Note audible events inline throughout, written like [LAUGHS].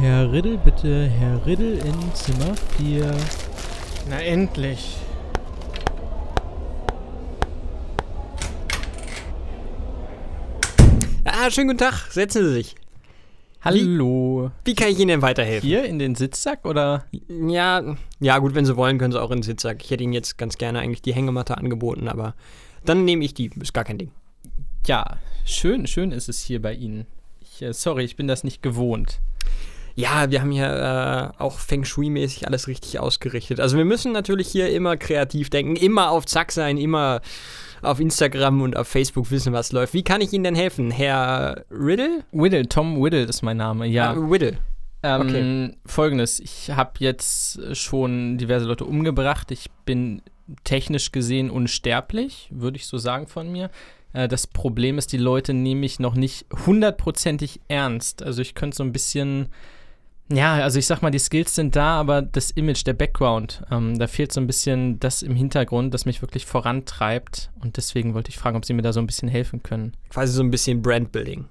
Herr Riddle, bitte, Herr Riddle in Zimmer 4. Na endlich. Ah, schönen guten Tag. Setzen Sie sich. Hallo. Wie kann ich Ihnen denn weiterhelfen? Hier in den Sitzsack oder? Ja, ja, gut, wenn Sie wollen, können Sie auch in den Sitzsack. Ich hätte Ihnen jetzt ganz gerne eigentlich die Hängematte angeboten, aber dann nehme ich die. Ist gar kein Ding. Ja, schön, schön ist es hier bei Ihnen. Ich, äh, sorry, ich bin das nicht gewohnt. Ja, wir haben hier äh, auch Feng Shui-mäßig alles richtig ausgerichtet. Also wir müssen natürlich hier immer kreativ denken, immer auf Zack sein, immer auf Instagram und auf Facebook wissen, was läuft. Wie kann ich Ihnen denn helfen? Herr Riddle? Whittle, Tom Whittle ist mein Name, ja. Ah, Riddle. Ähm, okay. Folgendes, ich habe jetzt schon diverse Leute umgebracht. Ich bin technisch gesehen unsterblich, würde ich so sagen von mir. Äh, das Problem ist, die Leute nehmen mich noch nicht hundertprozentig ernst. Also ich könnte so ein bisschen, ja, also ich sag mal, die Skills sind da, aber das Image, der Background, ähm, da fehlt so ein bisschen das im Hintergrund, das mich wirklich vorantreibt. Und deswegen wollte ich fragen, ob Sie mir da so ein bisschen helfen können. Quasi so ein bisschen Brandbuilding.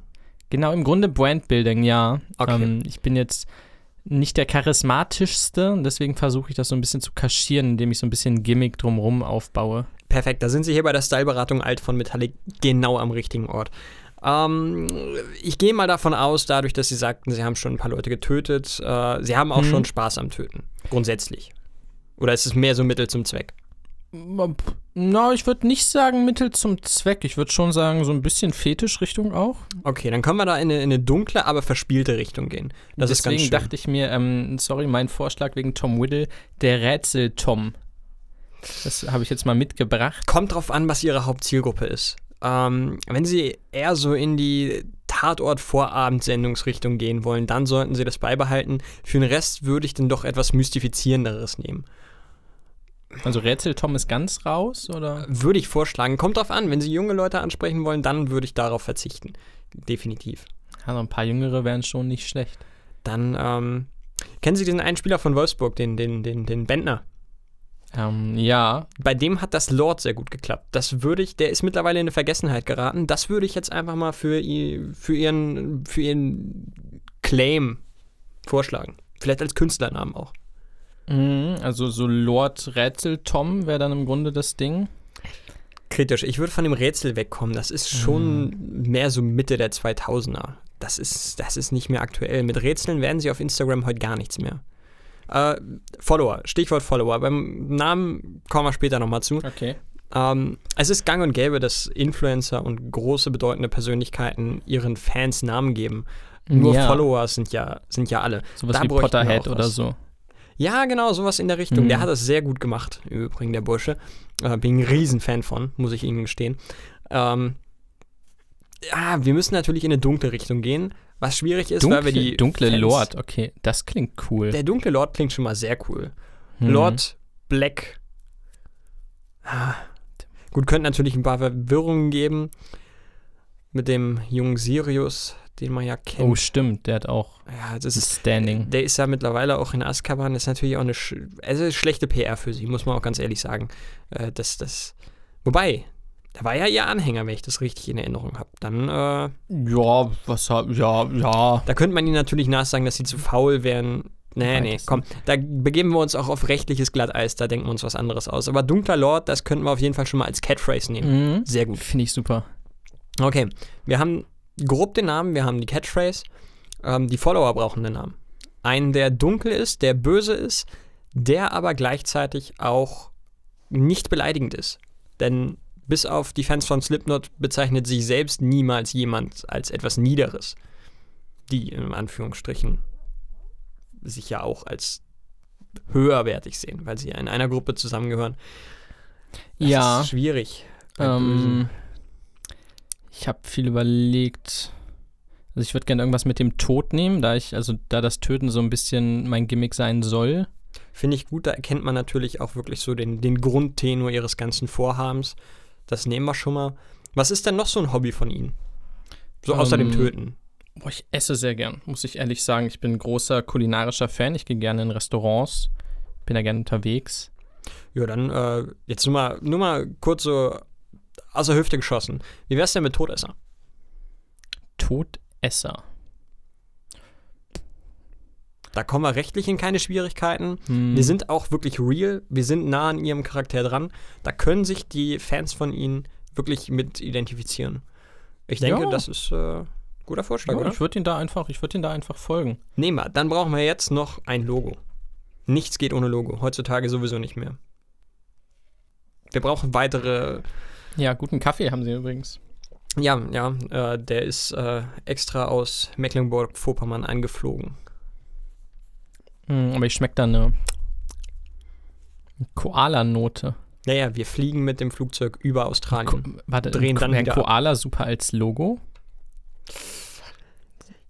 Genau, im Grunde Brandbuilding, ja. Okay. Ähm, ich bin jetzt nicht der charismatischste und deswegen versuche ich das so ein bisschen zu kaschieren, indem ich so ein bisschen Gimmick drumherum aufbaue. Perfekt, da sind Sie hier bei der Styleberatung Alt von Metallic genau am richtigen Ort. Ähm, ich gehe mal davon aus, dadurch, dass Sie sagten, Sie haben schon ein paar Leute getötet, äh, Sie haben auch Mhm. schon Spaß am Töten. Grundsätzlich. Oder ist es mehr so Mittel zum Zweck? Na, ich würde nicht sagen Mittel zum Zweck. Ich würde schon sagen, so ein bisschen Fetischrichtung auch. Okay, dann können wir da in eine, in eine dunkle, aber verspielte Richtung gehen. Das ist Deswegen ganz schön. dachte ich mir, ähm, sorry, mein Vorschlag wegen Tom Whittle, der Rätsel-Tom. Das habe ich jetzt mal mitgebracht. Kommt drauf an, was Ihre Hauptzielgruppe ist. Ähm, wenn Sie eher so in die Tatort-Vorabendsendungsrichtung gehen wollen, dann sollten Sie das beibehalten. Für den Rest würde ich dann doch etwas Mystifizierenderes nehmen. Also Rätsel-Tom ist ganz raus, oder? Würde ich vorschlagen. Kommt drauf an, wenn Sie junge Leute ansprechen wollen, dann würde ich darauf verzichten. Definitiv. Noch ein paar Jüngere wären schon nicht schlecht. Dann, ähm, kennen Sie diesen einen Spieler von Wolfsburg, den, den, den, den Bentner? Ähm, ja, Bei dem hat das Lord sehr gut geklappt. Das würde ich, der ist mittlerweile in eine Vergessenheit geraten. Das würde ich jetzt einfach mal für, für, ihren, für ihren Claim vorschlagen. Vielleicht als Künstlernamen auch. Mhm, also so Lord Rätsel Tom wäre dann im Grunde das Ding. Kritisch. Ich würde von dem Rätsel wegkommen. Das ist schon mehr so Mitte der 2000er. Das ist, das ist nicht mehr aktuell. Mit Rätseln werden sie auf Instagram heute gar nichts mehr. Äh, Follower, Stichwort Follower. Beim Namen kommen wir später nochmal zu. Okay. Ähm, es ist gang und gäbe, dass Influencer und große bedeutende Persönlichkeiten ihren Fans Namen geben. Nur Ja. Follower sind ja, sind ja alle. Sowas Da wie Potterhead oder was. so. Ja, genau, sowas in der Richtung. Der Mhm. hat das sehr gut gemacht, im Übrigen, der Bursche. Äh, bin ein Riesenfan von, muss ich Ihnen gestehen. Ähm, ja, wir müssen natürlich in eine dunkle Richtung gehen, was schwierig ist, Dunkle, weil wir die. dunkle Fans- Lord, okay, das klingt cool. Der dunkle Lord klingt schon mal sehr cool. Mhm. Lord Black. Ah. Gut, könnte natürlich ein paar Verwirrungen geben mit dem jungen Sirius, den man ja kennt. Oh, stimmt, der hat auch ja, das ist, Standing. der ist ja mittlerweile auch in Azkaban. Das ist natürlich auch eine sch also schlechte PR für sie, muss man auch ganz ehrlich sagen. Äh, das, das, wobei, da war ja ihr Anhänger, wenn ich das richtig in Erinnerung habe. Dann, äh, Ja, was hab, ja, ja. da könnte man ihnen natürlich nachsagen, dass sie zu faul wären. Nee, nee, komm, da begeben wir uns auch auf rechtliches Glatteis, da denken wir uns was anderes aus. Aber dunkler Lord, das könnten wir auf jeden Fall schon mal als Catphrase nehmen. Mhm. Sehr gut. Finde ich super. Okay, wir haben grob den Namen, wir haben die Catchphrase. Ähm, die Follower brauchen den Namen. Einen, der dunkel ist, der böse ist, der aber gleichzeitig auch nicht beleidigend ist. Denn bis auf die Fans von Slipknot bezeichnet sich selbst niemals jemand als etwas Niederes. Die in Anführungsstrichen sich ja auch als höherwertig sehen, weil sie ja in einer Gruppe zusammengehören. Das Ja. ist schwierig. Ähm, ich habe viel überlegt. Also ich würde gerne irgendwas mit dem Tod nehmen, da ich, also da das Töten so ein bisschen mein Gimmick sein soll. Finde ich gut, da erkennt man natürlich auch wirklich so den, den Grundtenor ihres ganzen Vorhabens. Das nehmen wir schon mal. Was ist denn noch so ein Hobby von Ihnen? So außer dem Ähm, Töten. Boah, ich esse sehr gern, muss ich ehrlich sagen. Ich bin ein großer kulinarischer Fan. Ich gehe gerne in Restaurants, bin da gerne unterwegs. Ja, dann äh, jetzt nur mal, nur mal kurz so aus der Hüfte geschossen. Wie wär's denn mit Todesser? Todesser. Da kommen wir rechtlich in keine Schwierigkeiten. Hm. Wir sind auch wirklich real. Wir sind nah an ihrem Charakter dran. Da können sich die Fans von ihnen wirklich mit identifizieren. Ich denke, Ja. das ist äh, ein guter Vorschlag, Ja, oder? ich würde ihn da einfach, ich würde ihn da einfach folgen. Nehmen wir. Dann brauchen wir jetzt noch ein Logo. Nichts geht ohne Logo. Heutzutage sowieso nicht mehr. Wir brauchen weitere. Ja, guten Kaffee haben sie übrigens. Ja, ja, äh, der ist äh, extra aus Mecklenburg-Vorpommern angeflogen. Hm, aber ich schmecke da eine Koala-Note. Naja, wir fliegen mit dem Flugzeug über Ko Australien. warte, Drehen dann wieder ab. Koala super als Logo?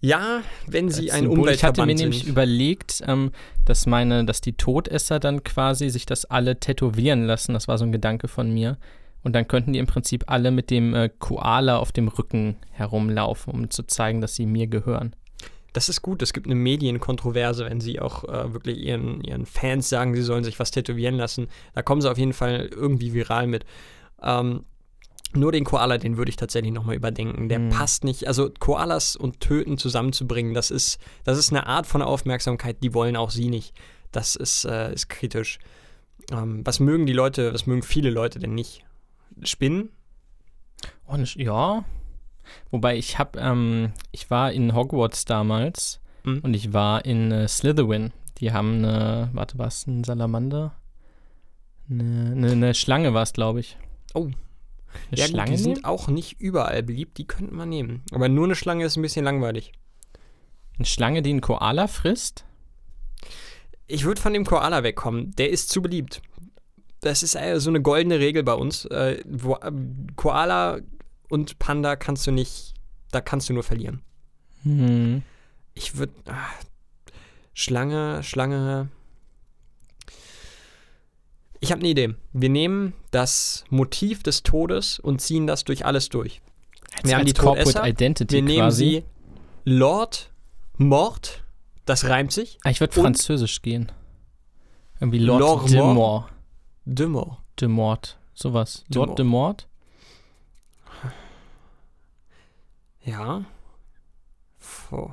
Ja, wenn sie ein Symbol. Ich hatte mir Umweltverband nämlich sind. überlegt, ähm, dass meine, dass die Todesser dann quasi sich das alle tätowieren lassen. Das war so ein Gedanke von mir. Und dann könnten die im Prinzip alle mit dem äh, Koala auf dem Rücken herumlaufen, um zu zeigen, dass sie mir gehören. Das ist gut. Es gibt eine Medienkontroverse, wenn sie auch äh, wirklich ihren, ihren Fans sagen, sie sollen sich was tätowieren lassen. Da kommen sie auf jeden Fall irgendwie viral mit. Ähm, nur den Koala, den würde ich tatsächlich nochmal überdenken. Der Hm. passt nicht. Also Koalas und Töten zusammenzubringen, das ist, das ist eine Art von Aufmerksamkeit, die wollen auch sie nicht. Das ist, äh, ist kritisch. Ähm, was mögen die Leute, was mögen viele Leute denn nicht? Spinnen? Und ja. Wobei ich habe, ähm, ich war in Hogwarts damals Mhm. und ich war in äh, Slytherin. Die haben eine, warte, was, ein Salamander? Eine, eine, eine Schlange war es, glaube ich. Oh. Eine ja, Schlange? gut, die nehmen? sind auch nicht überall beliebt, die könnte man nehmen. Aber nur eine Schlange ist ein bisschen langweilig. Eine Schlange, die einen Koala frisst? Ich würde von dem Koala wegkommen. Der ist zu beliebt. Das ist äh, so eine goldene Regel bei uns. Äh, ähm, Koala und Panda kannst du nicht, da kannst du nur verlieren. Hm. Ich würde. Schlange, Schlange. Ich habe eine Idee. Wir nehmen das Motiv des Todes und ziehen das durch alles durch. Als, Wir haben die Corporate Todesser. Identity Wir nehmen quasi. sie Lord Mord. Das reimt sich. Ah, ich würde französisch gehen. Irgendwie Lord Lord de Mort? De Mort. De Mort. Sowas. Lord de Mort? Ja. Puh.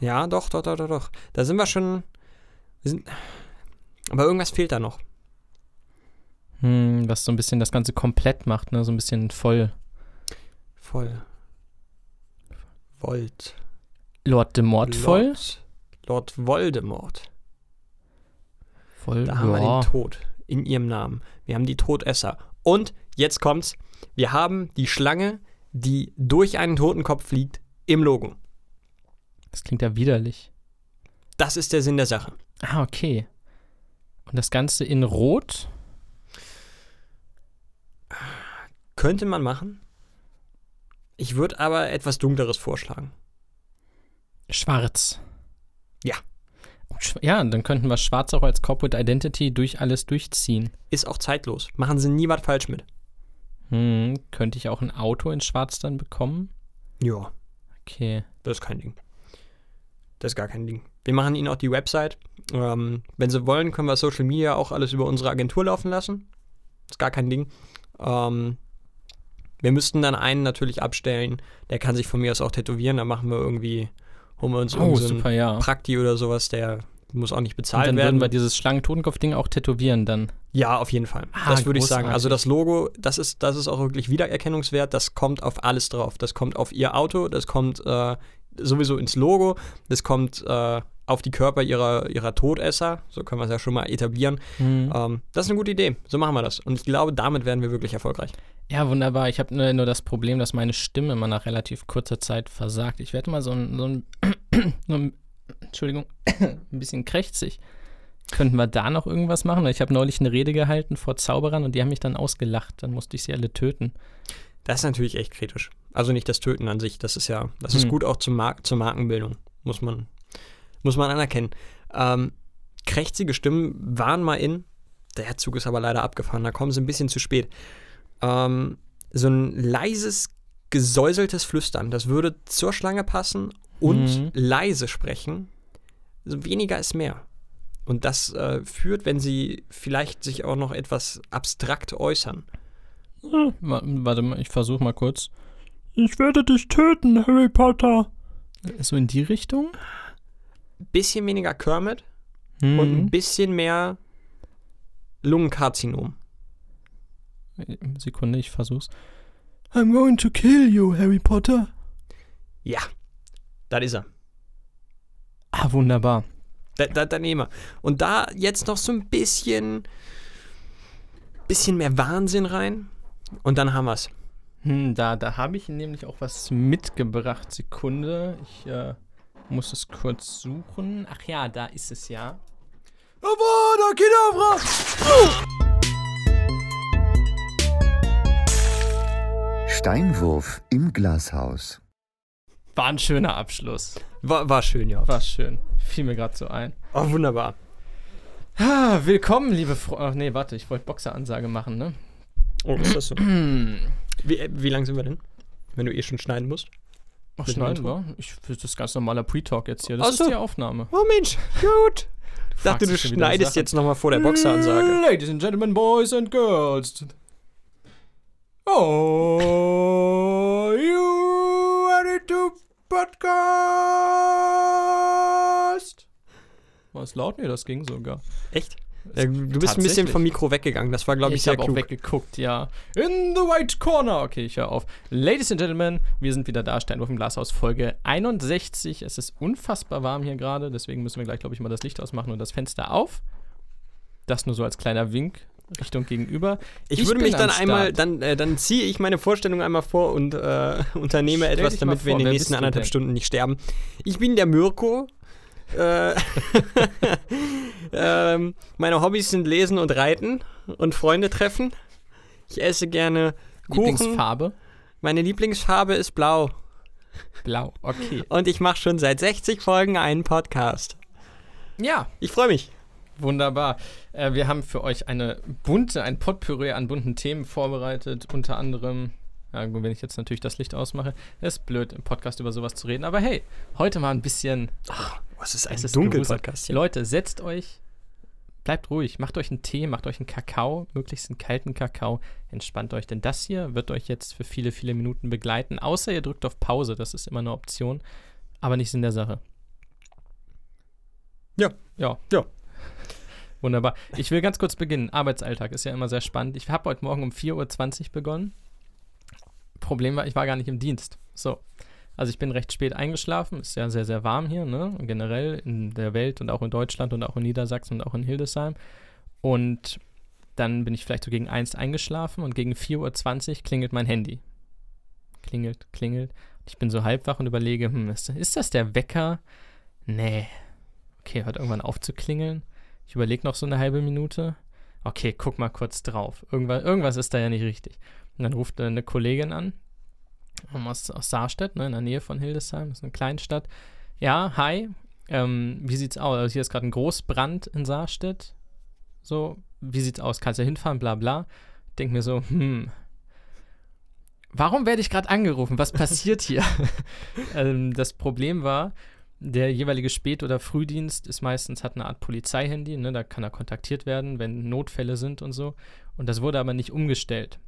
Ja, doch, doch, doch, doch, doch. Da sind wir schon. Wir sind, aber irgendwas fehlt da noch. Hm, was so ein bisschen das Ganze komplett macht, ne? So ein bisschen voll. Voll. Volt. Lord de Mort voll? Lord, Lord Voldemort. Voll. Da haben wir den Tod in ihrem Namen. Wir haben die Todesser. Und jetzt kommt's. Wir haben die Schlange, die durch einen Totenkopf fliegt, im Logo. Das klingt ja widerlich. Das ist der Sinn der Sache. Ah, okay. Und das Ganze in Rot? Könnte man machen. Ich würde aber etwas Dunkleres vorschlagen. Schwarz. Ja. Ja, dann könnten wir Schwarz auch als Corporate Identity durch alles durchziehen. Ist auch zeitlos. Machen sie nie was falsch mit. Hm, könnte ich auch ein Auto in Schwarz dann bekommen? Ja. Okay. Das ist kein Ding. Das ist gar kein Ding. Wir machen ihnen auch die Website. Ähm, wenn sie wollen, können wir Social Media auch alles über unsere Agentur laufen lassen. Ist gar kein Ding. Ähm, wir müssten dann einen natürlich abstellen. Der kann sich von mir aus auch tätowieren. Da machen wir irgendwie, holen wir uns Oh, irgend so einen ja. Prakti oder sowas. Der muss auch nicht Und bezahlt dann werden. würden wir dieses Schlangen-Totenkopf-Ding auch tätowieren dann. Ja, auf jeden Fall. Ah, das würde ich sagen. Also das Logo, das ist, das ist auch wirklich Wiedererkennungswert. Das kommt auf alles drauf. Das kommt auf ihr Auto, das kommt äh, sowieso ins Logo, das kommt äh, auf die Körper ihrer, ihrer Todesser. So können wir es ja schon mal etablieren. Hm. Ähm, das ist eine gute Idee. So machen wir das. Und ich glaube, damit werden wir wirklich erfolgreich. Ja, wunderbar. Ich habe nur, nur das Problem, dass meine Stimme immer nach relativ kurzer Zeit versagt. Ich werde mal so ein, so ein, [CLEARS THROAT] so ein Entschuldigung, [LAUGHS] ein bisschen krächzig. Könnten wir da noch irgendwas machen? Ich habe neulich eine Rede gehalten vor Zauberern und die haben mich dann ausgelacht. Dann musste ich sie alle töten. Das ist natürlich echt kritisch. Also nicht das Töten an sich. Das ist ja, das ist Hm. gut auch zum Mar zur Markenbildung. Muss man, muss man anerkennen. Ähm, krächzige Stimmen waren mal in. Der Zug ist aber leider abgefahren. Da kommen sie ein bisschen zu spät. Ähm, so ein leises, gesäuseltes Flüstern, das würde zur Schlange passen und Mhm. leise sprechen. Also weniger ist mehr. Und das äh, führt, wenn sie vielleicht sich auch noch etwas abstrakt äußern. Wa- Warte mal, ich versuche mal kurz. Ich werde dich töten, Harry Potter. So in die Richtung? bisschen weniger Kermit Mhm. und ein bisschen mehr Lungenkarzinom. Sekunde, ich versuch's. I'm going to kill you, Harry Potter. Ja, das ist er. Ah, wunderbar. Da, da, da nehmen wir. Und da jetzt noch so ein bisschen, bisschen mehr Wahnsinn rein. Und dann haben wir's. Hm, da da habe ich nämlich auch was mitgebracht. Sekunde, ich äh, muss es kurz suchen. Ach ja, da ist es ja. Avada Kedavra! Steinwurf im Glashaus. War ein schöner Abschluss. War, war schön, ja. War schön. Fiel mir gerade so ein. Oh, wunderbar. Ah, willkommen, liebe Freunde. Ach nee, warte, ich wollte Boxeransage machen, ne? Oh, ist das so? [CLEARS THROAT] Wie, äh, wie lang sind wir denn? Wenn du eh schon schneiden musst. Ach, schneiden wir? Ich, das ist ganz normaler Pre-Talk jetzt hier. Das Ach so. ist die Aufnahme. Oh Mensch, gut. Ich dachte, du schneidest jetzt nochmal vor der Boxeransage. Ladies and Gentlemen, Boys and Girls. Oh, you podcast? War es laut? Nee, das ging sogar. Echt? Ja, du bist ein bisschen vom Mikro weggegangen. Das war, glaube ich, Ich sehr habe auch klug. weggeguckt, ja. In the white corner. Okay, ich höre auf. Ladies and Gentlemen, wir sind wieder da. Steinwurf im Glashaus, Folge 61. Es ist unfassbar warm hier gerade, deswegen müssen wir gleich, glaube ich, mal das Licht ausmachen und das Fenster auf. Das nur so als kleiner Wink Richtung gegenüber. Ich, Ich würde mich dann einmal, dann, äh, dann ziehe ich meine Vorstellung einmal vor und äh, [LAUGHS] unternehme Stell etwas, damit wir vor, in den nächsten anderthalb? Stunden nicht sterben. Ich bin der Mirko. Äh, [LAUGHS] ähm, meine Hobbys sind Lesen und Reiten und Freunde treffen. Ich esse gerne Kuchen. Lieblingsfarbe? Meine Lieblingsfarbe ist blau. Blau. Okay. Und ich mache schon seit 60 Folgen einen Podcast. Ja, Ich freue mich. Wunderbar. Äh, wir haben für euch eine bunte, ein Potpourri an bunten Themen vorbereitet. Unter anderem, ja, wenn ich jetzt natürlich das Licht ausmache, ist blöd, im Podcast über sowas zu reden. Aber hey, heute mal ein bisschen. Was ist es ist dunkel gruselig. Podcast hier? Leute, setzt euch, bleibt ruhig, macht euch einen Tee, macht euch einen Kakao, möglichst einen kalten Kakao. Entspannt euch, denn das hier wird euch jetzt für viele, viele Minuten begleiten. Außer ihr drückt auf Pause, das ist immer eine Option, aber nicht in der Sache. Ja. Ja. Ja. Wunderbar. Ich will ganz kurz beginnen. Arbeitsalltag ist ja immer sehr spannend. Ich habe heute Morgen um 4.20 Uhr begonnen. Problem war, ich war gar nicht im Dienst. So. Also ich bin recht spät eingeschlafen. Ist ja sehr, sehr warm hier, ne? Generell in der Welt und auch in Deutschland und auch in Niedersachsen und auch in Hildesheim. Und dann bin ich vielleicht so gegen 1 eingeschlafen und gegen 4.20 Uhr klingelt mein Handy. Klingelt, klingelt. Ich bin so halb wach und überlege, hm, ist, ist das der Wecker? Nee. Okay, hört irgendwann auf zu klingeln. Ich überlege noch so eine halbe Minute. Okay, guck mal kurz drauf. Irgendwas, irgendwas ist da ja nicht richtig. Und dann ruft eine Kollegin an, ähm, aus, aus Saarstedt, ne, in der Nähe von Hildesheim, das ist eine Kleinstadt. Ja, hi, ähm, wie sieht's aus? Also hier ist gerade ein Großbrand in Saarstedt. So, wie sieht's aus? Kannst du hinfahren, bla bla. Denk mir so, hm, warum werde ich gerade angerufen? Was passiert hier? [LAUGHS] ähm, das Problem war, der jeweilige Spät- oder Frühdienst ist meistens, hat eine Art Polizeihandy, ne, da kann er kontaktiert werden, wenn Notfälle sind und so. Und das wurde aber nicht umgestellt.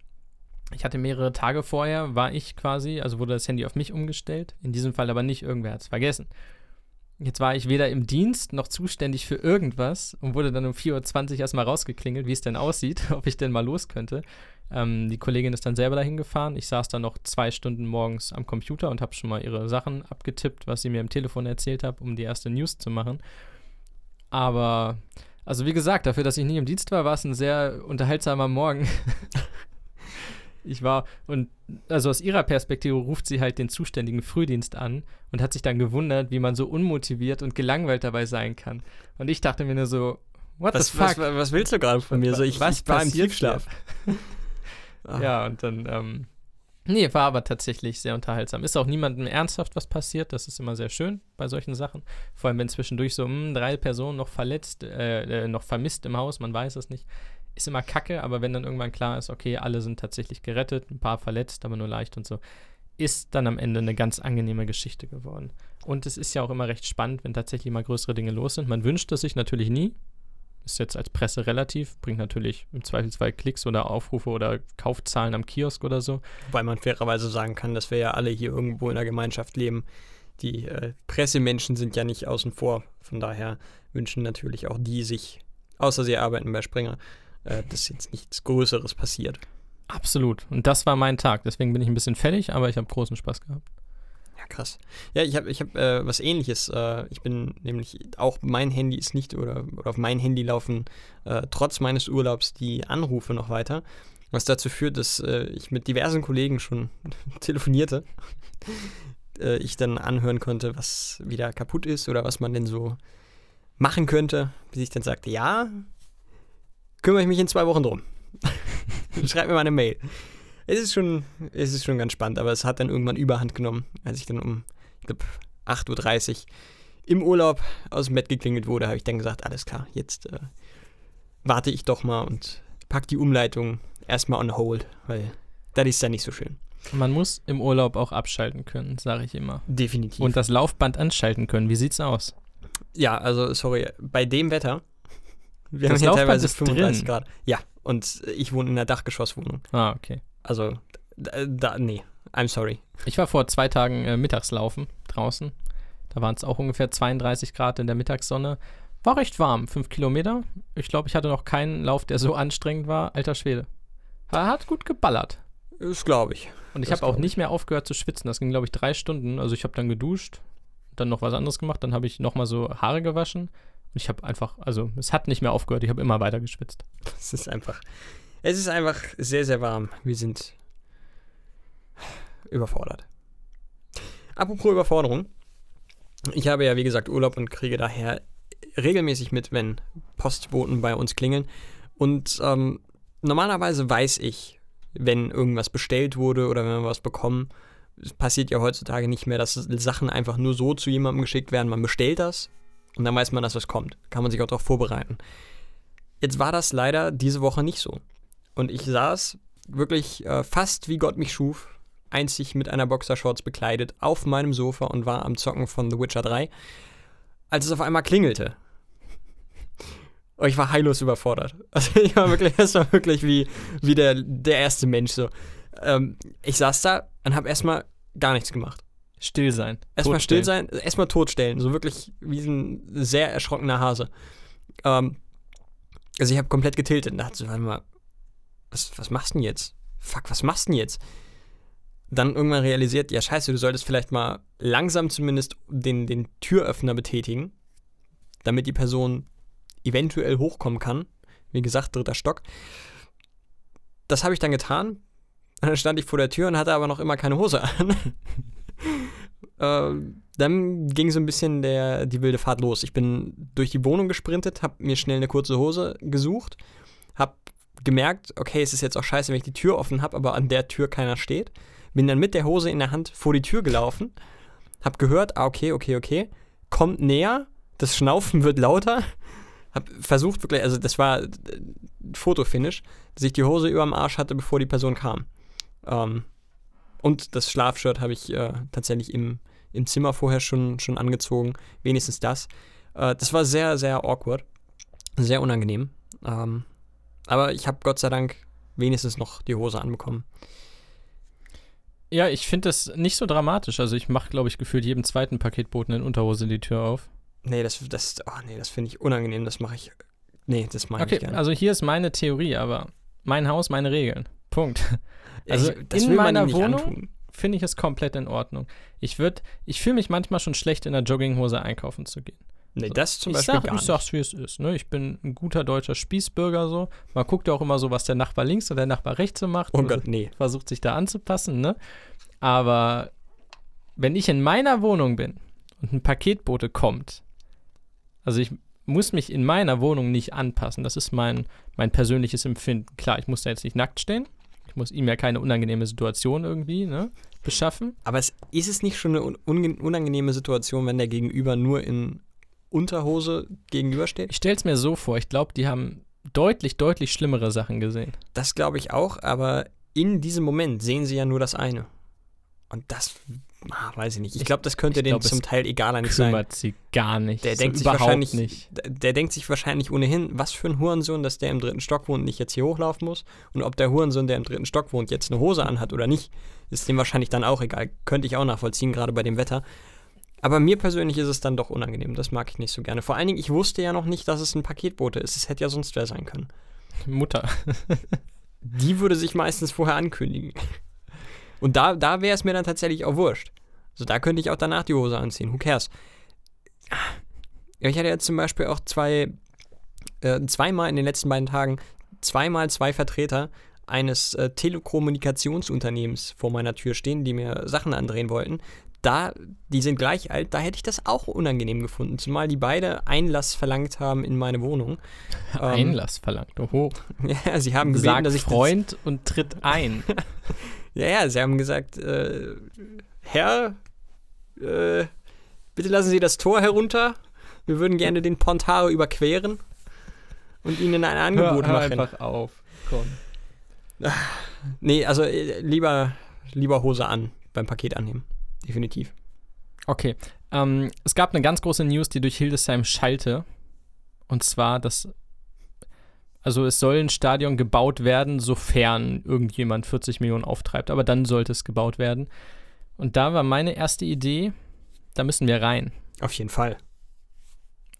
Ich hatte mehrere Tage vorher, war ich quasi, also wurde das Handy auf mich umgestellt. In diesem Fall aber nicht, irgendwer hat es vergessen. Jetzt war ich weder im Dienst noch zuständig für irgendwas und wurde dann um 4.20 Uhr erstmal rausgeklingelt, wie es denn aussieht, [LAUGHS] ob ich denn mal los könnte. Ähm, die Kollegin ist dann selber dahin gefahren. Ich saß dann noch zwei Stunden morgens am Computer und habe schon mal ihre Sachen abgetippt, was sie mir im Telefon erzählt hat, um die erste News zu machen. Aber, also wie gesagt, dafür, dass ich nie im Dienst war, war es ein sehr unterhaltsamer Morgen. [LAUGHS] ich war, und also aus ihrer Perspektive ruft sie halt den zuständigen Frühdienst an und hat sich dann gewundert, wie man so unmotiviert und gelangweilt dabei sein kann. Und ich dachte mir nur so, what Was, the was, fuck? was willst du gerade von mir? So, ich, Was ich war im Tiefschlaf. [LAUGHS] Ah. Ja, und dann, ähm, nee, war aber tatsächlich sehr unterhaltsam. Ist auch niemandem ernsthaft was passiert, das ist immer sehr schön bei solchen Sachen. Vor allem, wenn zwischendurch so, hm, drei Personen noch verletzt, äh, äh, noch vermisst im Haus, man weiß es nicht. Ist immer kacke, aber wenn dann irgendwann klar ist, okay, alle sind tatsächlich gerettet, ein paar verletzt, aber nur leicht und so, ist dann am Ende eine ganz angenehme Geschichte geworden. Und es ist ja auch immer recht spannend, wenn tatsächlich mal größere Dinge los sind. Man wünscht es sich natürlich nie, ist jetzt als Presse relativ, bringt natürlich im Zweifelsfall Klicks oder Aufrufe oder Kaufzahlen am Kiosk oder so. Wobei man fairerweise sagen kann, dass wir ja alle hier irgendwo in einer Gemeinschaft leben, die äh, Pressemenschen sind ja nicht außen vor. Von daher wünschen natürlich auch die sich, außer sie arbeiten bei Springer, äh, dass jetzt nichts Größeres passiert. Absolut. Und das war mein Tag. Deswegen bin ich ein bisschen fertig, aber ich habe großen Spaß gehabt. Ja, krass. Ja, ich habe ich hab, äh, was ähnliches. Äh, ich bin nämlich, auch mein Handy ist nicht, oder, oder auf mein Handy laufen äh, trotz meines Urlaubs die Anrufe noch weiter. Was dazu führt, dass äh, ich mit diversen Kollegen schon [LAUGHS] telefonierte. äh, ich dann anhören konnte, was wieder kaputt ist oder was man denn so machen könnte. Bis ich dann sagte, ja, kümmere ich mich in zwei Wochen drum. [LAUGHS] Schreib mir mal eine Mail. Es ist schon, es ist schon ganz spannend, aber es hat dann irgendwann Überhand genommen, als ich dann um, ich glaube, 8.30 Uhr im Urlaub aus dem Bett geklingelt wurde, habe ich dann gesagt, alles klar, jetzt äh, warte ich doch mal und pack die Umleitung erstmal on hold, weil das ist dann nicht so schön. Man muss im Urlaub auch abschalten können, sage ich immer. Definitiv. Und das Laufband anschalten können. Wie sieht's aus? ja, also sorry, bei dem Wetter, wir Das haben hier Laufband teilweise ist 35 drin. Grad. Ja, und ich wohne in einer Dachgeschosswohnung. Ah, okay. Also, da, nee, I'm sorry. Ich war vor zwei Tagen äh, Mittagslaufen draußen. Da waren es auch ungefähr 32 Grad in der Mittagssonne. War recht warm, fünf Kilometer. Ich glaube, ich hatte noch keinen Lauf, der so [LAUGHS] anstrengend war. Alter Schwede. Er hat gut geballert. Das glaube ich. Und ich Das habe auch nicht mehr aufgehört zu schwitzen. Das ging, glaube ich, drei Stunden. Also ich habe dann geduscht, dann noch was anderes gemacht, dann habe ich nochmal so Haare gewaschen. Und ich habe einfach, also es hat nicht mehr aufgehört. Ich habe immer weiter geschwitzt. Es ist einfach, es ist einfach sehr, sehr warm. Wir sind überfordert. Apropos Überforderung. Ich habe ja, wie gesagt, Urlaub und kriege daher regelmäßig mit, wenn Postboten bei uns klingeln. Und ähm, normalerweise weiß ich, wenn irgendwas bestellt wurde oder wenn wir was bekommen. Es passiert ja heutzutage nicht mehr, dass Sachen einfach nur so zu jemandem geschickt werden. Man bestellt das und dann weiß man, dass was kommt. Kann man sich auch darauf vorbereiten. Jetzt war das leider diese Woche nicht so. Und ich saß wirklich äh, fast wie Gott mich schuf, einzig mit einer Boxershorts bekleidet, auf meinem Sofa und war am Zocken von The Witcher 3, als es auf einmal klingelte. Und ich war heillos überfordert. [LAUGHS] Also ich war wirklich, das war wirklich wie, wie der, der erste Mensch so. Ähm, ich saß da und habe erstmal gar nichts gemacht. Still sein. Erstmal still sein, erstmal totstellen, so wirklich wie ein sehr erschrockener Hase. Ähm, also ich habe komplett getiltet und dachte warte mal, was, was machst du denn jetzt? Fuck, was machst du denn jetzt? Dann irgendwann realisiert, ja scheiße, du solltest vielleicht mal langsam zumindest den, den Türöffner betätigen, damit die Person eventuell hochkommen kann. Wie gesagt, dritter Stock. Das habe ich dann getan. Dann stand ich vor der Tür und hatte aber noch immer keine Hose an. [LAUGHS] Ähm, dann ging so ein bisschen der, die wilde Fahrt los. Ich bin durch die Wohnung gesprintet, habe mir schnell eine kurze Hose gesucht, habe gemerkt, okay, es ist jetzt auch scheiße, wenn ich die Tür offen habe, aber an der Tür keiner steht. Bin dann mit der Hose in der Hand vor die Tür gelaufen, habe gehört, ah, okay, okay, okay, kommt näher, das Schnaufen wird lauter. Hab versucht wirklich, also das war äh, Fotofinish, dass ich die Hose über dem Arsch hatte, bevor die Person kam. Ähm, und das Schlafshirt habe ich äh, tatsächlich im, im Zimmer vorher schon, schon angezogen. Wenigstens das. Äh, das war sehr, sehr awkward. Sehr unangenehm. Ähm, aber ich habe Gott sei Dank wenigstens noch die Hose anbekommen. Ja, ich finde das nicht so dramatisch. Also ich mache, glaube ich, gefühlt jedem zweiten Paketboten in Unterhose die Tür auf. Nee, das, das, oh, nee, das finde ich unangenehm. Das mache ich. Nee, das mache ich Okay, nicht gerne. also hier ist meine Theorie, aber mein Haus, meine Regeln. Punkt. also ich, in meiner Wohnung-. Finde ich es komplett in Ordnung. Ich würde, ich fühle mich manchmal schon schlecht, in der Jogginghose einkaufen zu gehen. Nee, das zum ich Beispiel sag, gar ich sag's, wie es ist. Ne? Ich bin ein guter deutscher Spießbürger so. Man guckt ja auch immer so, was der Nachbar links und der Nachbar rechts so macht. Oh und Gott, nee. versucht sich da anzupassen, ne? Aber wenn ich in meiner Wohnung bin und ein Paketbote kommt, also ich muss mich in meiner Wohnung nicht anpassen. Das ist mein, mein persönliches Empfinden. Klar, ich muss da jetzt nicht nackt stehen. Ich muss ihm ja keine unangenehme Situation irgendwie ne, beschaffen. Aber es, ist es nicht schon eine unangenehme Situation, wenn der Gegenüber nur in Unterhose gegenübersteht? Ich stelle es mir so vor, ich glaube, die haben deutlich, deutlich schlimmere Sachen gesehen. Das glaube ich auch, aber in diesem Moment sehen sie ja nur das eine. Und das, ah, weiß ich nicht. Ich glaube, das könnte denen zum Teil egaler nicht sein. Kümmert sie gar nicht. Der So denkt sich wahrscheinlich, nicht. Der, der denkt sich wahrscheinlich ohnehin, was für ein Hurensohn, dass der im dritten Stock wohnt und nicht jetzt hier hochlaufen muss. Und ob der Hurensohn, der im dritten Stock wohnt, jetzt eine Hose anhat oder nicht, ist dem wahrscheinlich dann auch egal. Könnte ich auch nachvollziehen, gerade bei dem Wetter. Aber mir persönlich ist es dann doch unangenehm. Das mag ich nicht so gerne. Vor allen Dingen, ich wusste ja noch nicht, dass es ein Paketbote ist. Es hätte ja sonst wer sein können. Mutter. [LAUGHS] Die würde sich meistens vorher ankündigen. Und da, da wäre es mir dann tatsächlich auch wurscht. Also da könnte ich auch danach die Hose anziehen. Who cares? Ich hatte jetzt zum Beispiel auch zwei, äh, zweimal in den letzten beiden Tagen, zweimal zwei Vertreter eines äh, Telekommunikationsunternehmens vor meiner Tür stehen, die mir Sachen andrehen wollten. Da, die sind gleich alt, da hätte ich das auch unangenehm gefunden, zumal die beide Einlass verlangt haben in meine Wohnung. [LAUGHS] Ähm, Einlass verlangt. Oho. [LAUGHS] Ja, sie haben gebeten, Sagt dass ich das- Freund und tritt ein. [LAUGHS] Ja, ja, sie haben gesagt, äh, Herr, äh, bitte lassen Sie das Tor herunter. Wir würden gerne den Pontaro überqueren und Ihnen ein Angebot hör, hör machen. einfach auf. Komm. Nee, also äh, lieber, lieber Hose an beim Paket annehmen. Definitiv. Okay. Ähm, es gab eine ganz große News, die durch Hildesheim schallte. Und zwar, dass. Also, es soll ein Stadion gebaut werden, sofern irgendjemand 40 Millionen auftreibt. Aber dann sollte es gebaut werden. Und da war meine erste Idee, da müssen wir rein. Auf jeden Fall.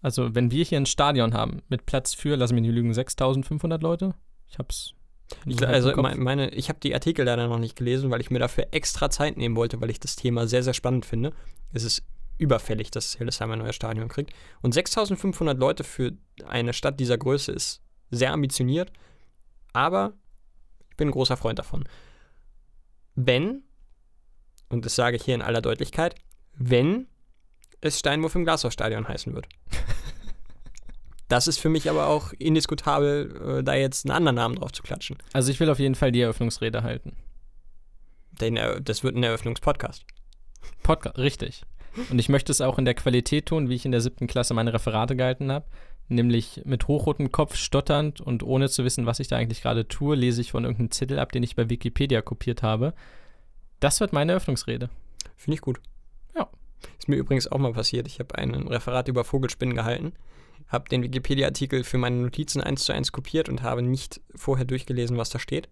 Also, wenn wir hier ein Stadion haben mit Platz für, lass mich nicht lügen, 6500 Leute. Ich hab's. Ich, nicht also meine, ich habe die Artikel leider noch nicht gelesen, weil ich mir dafür extra Zeit nehmen wollte, weil ich das Thema sehr, sehr spannend finde. Es ist überfällig, dass Hildesheim ein neues Stadion kriegt. Und 6500 Leute für eine Stadt dieser Größe ist sehr ambitioniert, aber ich bin ein großer Freund davon. Wenn, und das sage ich hier in aller Deutlichkeit, wenn es Steinwurf im Glashausstadion heißen wird. [LAUGHS] Das ist für mich aber auch indiskutabel, äh, da jetzt einen anderen Namen drauf zu klatschen. Also, ich will auf jeden Fall die Eröffnungsrede halten. Den, das wird ein Eröffnungspodcast. Podcast, richtig. Und ich möchte es auch in der Qualität tun, wie ich in der siebten Klasse meine Referate gehalten habe. Nämlich mit hochrotem Kopf stotternd und ohne zu wissen, was ich da eigentlich gerade tue, lese ich von irgendeinem Zettel ab, den ich bei Wikipedia kopiert habe. Das wird meine Eröffnungsrede. Finde ich gut. Ja. Ist mir übrigens auch mal passiert. Ich habe ein Referat über Vogelspinnen gehalten, habe den Wikipedia-Artikel für meine Notizen eins zu eins kopiert und habe nicht vorher durchgelesen, was da steht.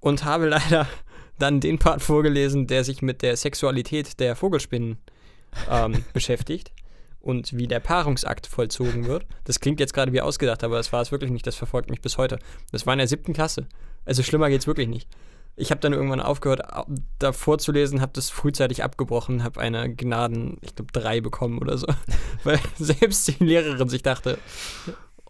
Und habe leider dann den Part vorgelesen, der sich mit der Sexualität der Vogelspinnen ähm, [LAUGHS] beschäftigt und wie der Paarungsakt vollzogen wird. Das klingt jetzt gerade wie ausgedacht, aber das war es wirklich nicht. Das verfolgt mich bis heute. Das war in der siebten Klasse. Also schlimmer geht's wirklich nicht. Ich habe dann irgendwann aufgehört, au- da vorzulesen, habe das frühzeitig abgebrochen, habe eine Gnaden, ich glaube, drei bekommen oder so. [LAUGHS] Weil [LAUGHS] selbst die Lehrerin sich dachte,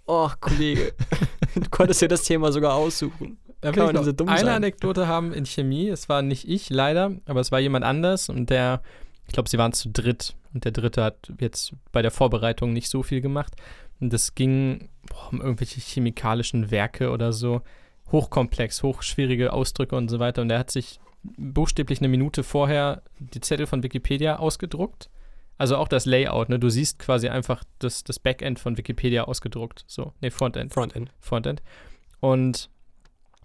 oh, Kollege, [LAUGHS] du konntest dir das Thema sogar aussuchen. Da Kann man so dumm eine sein? Anekdote haben in Chemie. Es war nicht ich leider, aber es war jemand anders und der, ich glaube, sie waren zu dritt und der dritte hat jetzt bei der Vorbereitung nicht so viel gemacht. Und das ging boah, um irgendwelche chemikalischen Werke oder so. Hochkomplex, hochschwierige Ausdrücke und so weiter. Und er hat sich buchstäblich eine Minute vorher die Zettel von Wikipedia ausgedruckt. Also auch das Layout, ne? Du siehst quasi einfach das, das Backend von Wikipedia ausgedruckt. So, ne, Frontend. Frontend. Frontend. Und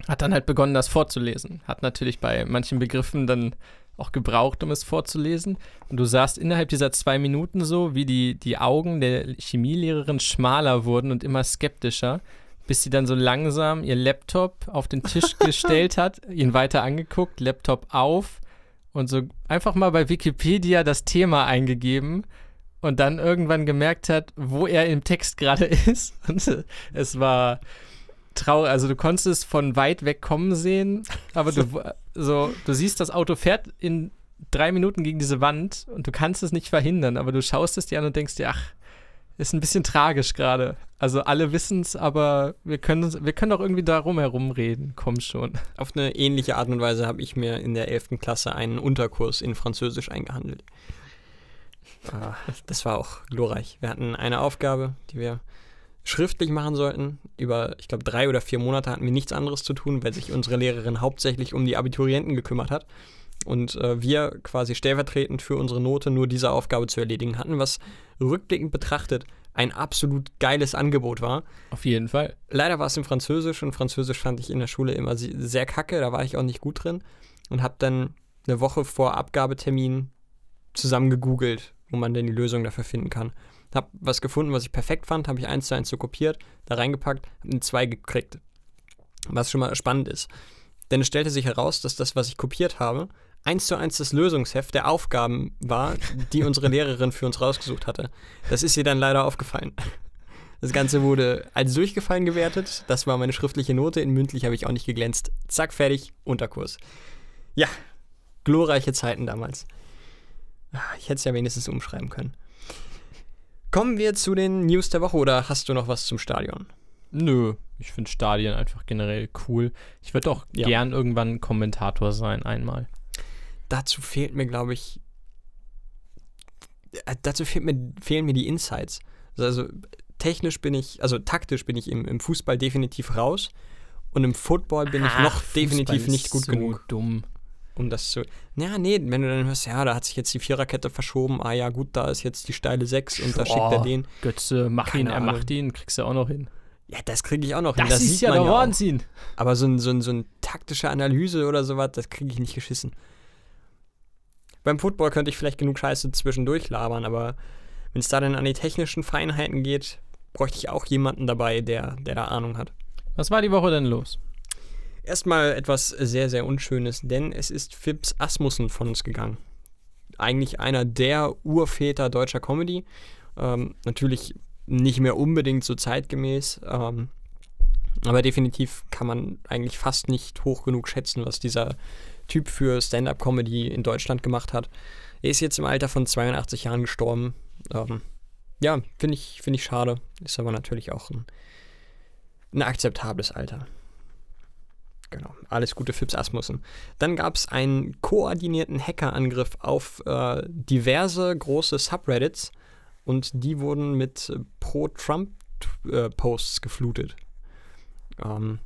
hat dann halt begonnen, das vorzulesen. Hat natürlich bei manchen Begriffen dann auch gebraucht, um es vorzulesen. Und du sahst innerhalb dieser zwei Minuten so, wie die, die Augen der Chemielehrerin schmaler wurden und immer skeptischer, bis sie dann so langsam ihr Laptop auf den Tisch [LAUGHS] gestellt hat, ihn weiter angeguckt, Laptop auf und so einfach mal bei Wikipedia das Thema eingegeben und dann irgendwann gemerkt hat, wo er im Text gerade [LAUGHS] ist. Und es war traurig. Also du konntest es von weit weg kommen sehen, aber du, so, du siehst, das Auto fährt in drei Minuten gegen diese Wand und du kannst es nicht verhindern, aber du schaust es dir an und denkst dir, ach, ist ein bisschen tragisch gerade. Also alle wissen es, aber wir können, wir können doch irgendwie darum herum reden. Komm schon. Auf eine ähnliche Art und Weise habe ich mir in der 11. Klasse einen Unterkurs in Französisch eingehandelt. Ah, Das war auch glorreich. Wir hatten eine Aufgabe, die wir schriftlich machen sollten. Über, ich glaube, drei oder vier Monate hatten wir nichts anderes zu tun, weil sich unsere Lehrerin hauptsächlich um die Abiturienten gekümmert hat. Und äh, wir quasi stellvertretend für unsere Note nur diese Aufgabe zu erledigen hatten, was rückblickend betrachtet ein absolut geiles Angebot war. Auf jeden Fall. Leider war es in Französisch und Französisch fand ich in der Schule immer se- sehr kacke, da war ich auch nicht gut drin und habe dann eine Woche vor Abgabetermin zusammen gegoogelt, wo man denn die Lösung dafür finden kann. Hab was gefunden, was ich perfekt fand, habe ich eins zu eins so kopiert, da reingepackt, hab eine 2 gekriegt. Was schon mal spannend ist. Denn es stellte sich heraus, dass das, was ich kopiert habe, eins zu eins das Lösungsheft der Aufgaben war, die unsere Lehrerin für uns rausgesucht hatte. Das ist ihr dann leider aufgefallen. Das Ganze wurde als durchgefallen gewertet. Das war meine schriftliche Note. In mündlich habe ich auch nicht geglänzt. Zack, fertig, Unterkurs. Ja, glorreiche Zeiten damals. Ah, Ich hätte es ja wenigstens umschreiben können. Kommen wir zu den News der Woche oder hast du noch was zum Stadion? Nö, ich finde Stadien einfach generell cool. Ich würde auch Ja. gern irgendwann Kommentator sein, einmal. Dazu fehlt mir, glaube ich, äh, dazu fehlt mir, fehlen mir die Insights. Also technisch bin ich, also taktisch bin ich im, im Fußball definitiv raus und im Football bin ich noch Ach, definitiv Fußball nicht gut so genug, dumm. um das zu. Ja, nee, wenn du dann hörst, ja, da hat sich jetzt die Viererkette verschoben, ah ja, gut, da ist jetzt die steile 6 und da schickt er Oh, den. Götze, mach Keine ihn, er Ahnung. macht ihn, kriegst du auch noch hin. Ja, das kriege ich auch noch hin. Das, ist ja auch. Wahnsinn. Aber so ein, so ein, so ein taktische Analyse oder sowas, das kriege ich nicht geschissen. Beim Football könnte ich vielleicht genug Scheiße zwischendurch labern, aber wenn es da dann an die technischen Feinheiten geht, bräuchte ich auch jemanden dabei, der, der da Ahnung hat. Was war die Woche denn los? Erstmal etwas sehr, sehr Unschönes, denn es ist Phipps Asmussen von uns gegangen. Eigentlich einer der Urväter deutscher Comedy. Ähm, natürlich nicht mehr unbedingt so zeitgemäß, ähm, aber definitiv kann man eigentlich fast nicht hoch genug schätzen, was dieser Typ für Stand-up-Comedy in Deutschland gemacht hat. Er ist jetzt im Alter von 82 Jahren gestorben. Ähm, ja, finde ich, find ich schade. Ist aber natürlich auch ein, ein akzeptables Alter. Genau, alles Gute Fips Asmussen. Dann gab es einen koordinierten Hackerangriff auf äh, diverse große Subreddits und die wurden mit äh, Pro-Trump-Posts geflutet. Ähm,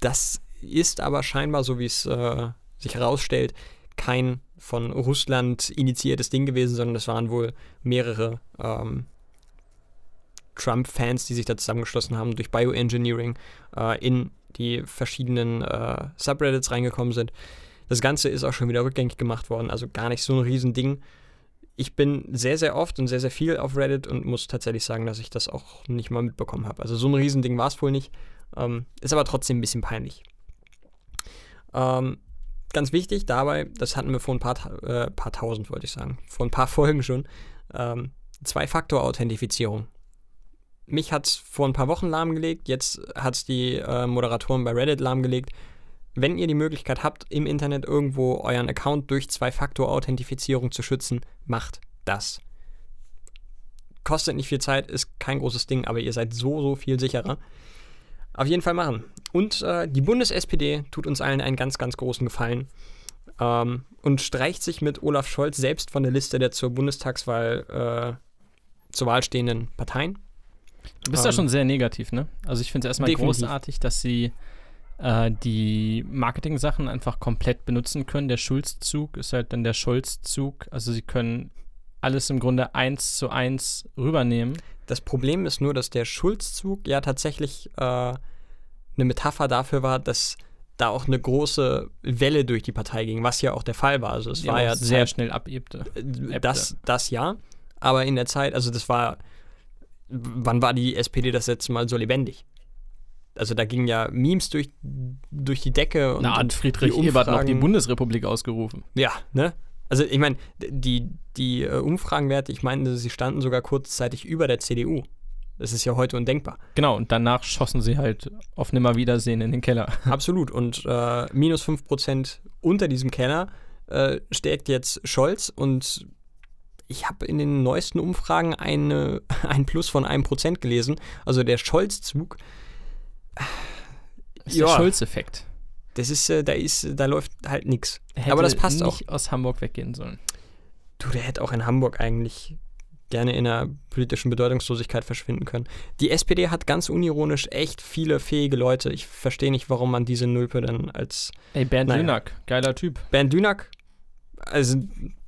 das ist aber scheinbar, so wie es äh, sich herausstellt, kein von Russland initiiertes Ding gewesen, sondern es waren wohl mehrere ähm, Trump-Fans, die sich da zusammengeschlossen haben durch Bioengineering äh, in die verschiedenen äh, Subreddits reingekommen sind. Das Ganze ist auch schon wieder rückgängig gemacht worden, also gar nicht so ein Riesending. Ich bin sehr, sehr oft und sehr, sehr viel auf Reddit und muss tatsächlich sagen, dass ich das auch nicht mal mitbekommen habe. Also so ein Riesending war es wohl nicht. Ähm, ist aber trotzdem ein bisschen peinlich. Ähm, ganz wichtig dabei, das hatten wir vor ein paar, äh, paar tausend, wollte ich sagen, vor ein paar [LAUGHS] Folgen schon, ähm, Zwei-Faktor-Authentifizierung. Mich hat es vor ein paar Wochen lahmgelegt, jetzt hat es die äh, Moderatoren bei Reddit lahmgelegt. Wenn ihr die Möglichkeit habt, im Internet irgendwo euren Account durch Zwei-Faktor-Authentifizierung zu schützen, macht das. Kostet nicht viel Zeit, ist kein großes Ding, aber ihr seid so, so viel sicherer. Auf jeden Fall machen. Und äh, die Bundes-SPD tut uns allen einen ganz, ganz großen Gefallen ähm, und streicht sich mit Olaf Scholz selbst von der Liste der zur Bundestagswahl äh, zur Wahl stehenden Parteien. Du bist da Ähm, schon sehr negativ, ne? Also ich finde es erstmal definitiv. großartig, dass sie äh, die Marketing-Sachen einfach komplett benutzen können. Der Schulz-Zug ist halt dann der Scholz-Zug. Also sie können alles im Grunde eins zu eins rübernehmen. Das Problem ist nur, dass der Schulzzug ja tatsächlich äh, eine Metapher dafür war, dass da auch eine große Welle durch die Partei ging, was ja auch der Fall war. Also es die war ja sehr schnell abebte. Das, das ja, aber in der Zeit, also das war, wann war die SPD das letzte Mal so lebendig? Also da gingen ja Memes durch, durch die Decke und, Na, hat Friedrich Ebert noch die Bundesrepublik ausgerufen. Ja, ne? Also ich meine, die, die äh, Umfragenwerte, ich meine, sie standen sogar kurzzeitig über der CDU. Das ist ja heute undenkbar. Genau, und danach schossen sie halt auf Nimmerwiedersehen in den Keller. [LAUGHS] [LAUGHS] Absolut. Und äh, minus 5% unter diesem Keller äh, steckt jetzt Scholz und ich habe in den neuesten Umfragen eine, [LAUGHS] ein Plus von 1% gelesen. Also der Scholz-Zug, ist Ja. der Scholz-Effekt. das ist, äh, da ist, da läuft halt nichts. Aber das passt auch. nicht aus Hamburg weggehen sollen. Du, der hätte auch in Hamburg eigentlich gerne in einer politischen Bedeutungslosigkeit verschwinden können. Die SPD hat ganz unironisch echt viele fähige Leute. Ich verstehe nicht, warum man diese Nulpe dann als Ey, Bernd Naja. Lünack, geiler Typ. Bernd Dünack, also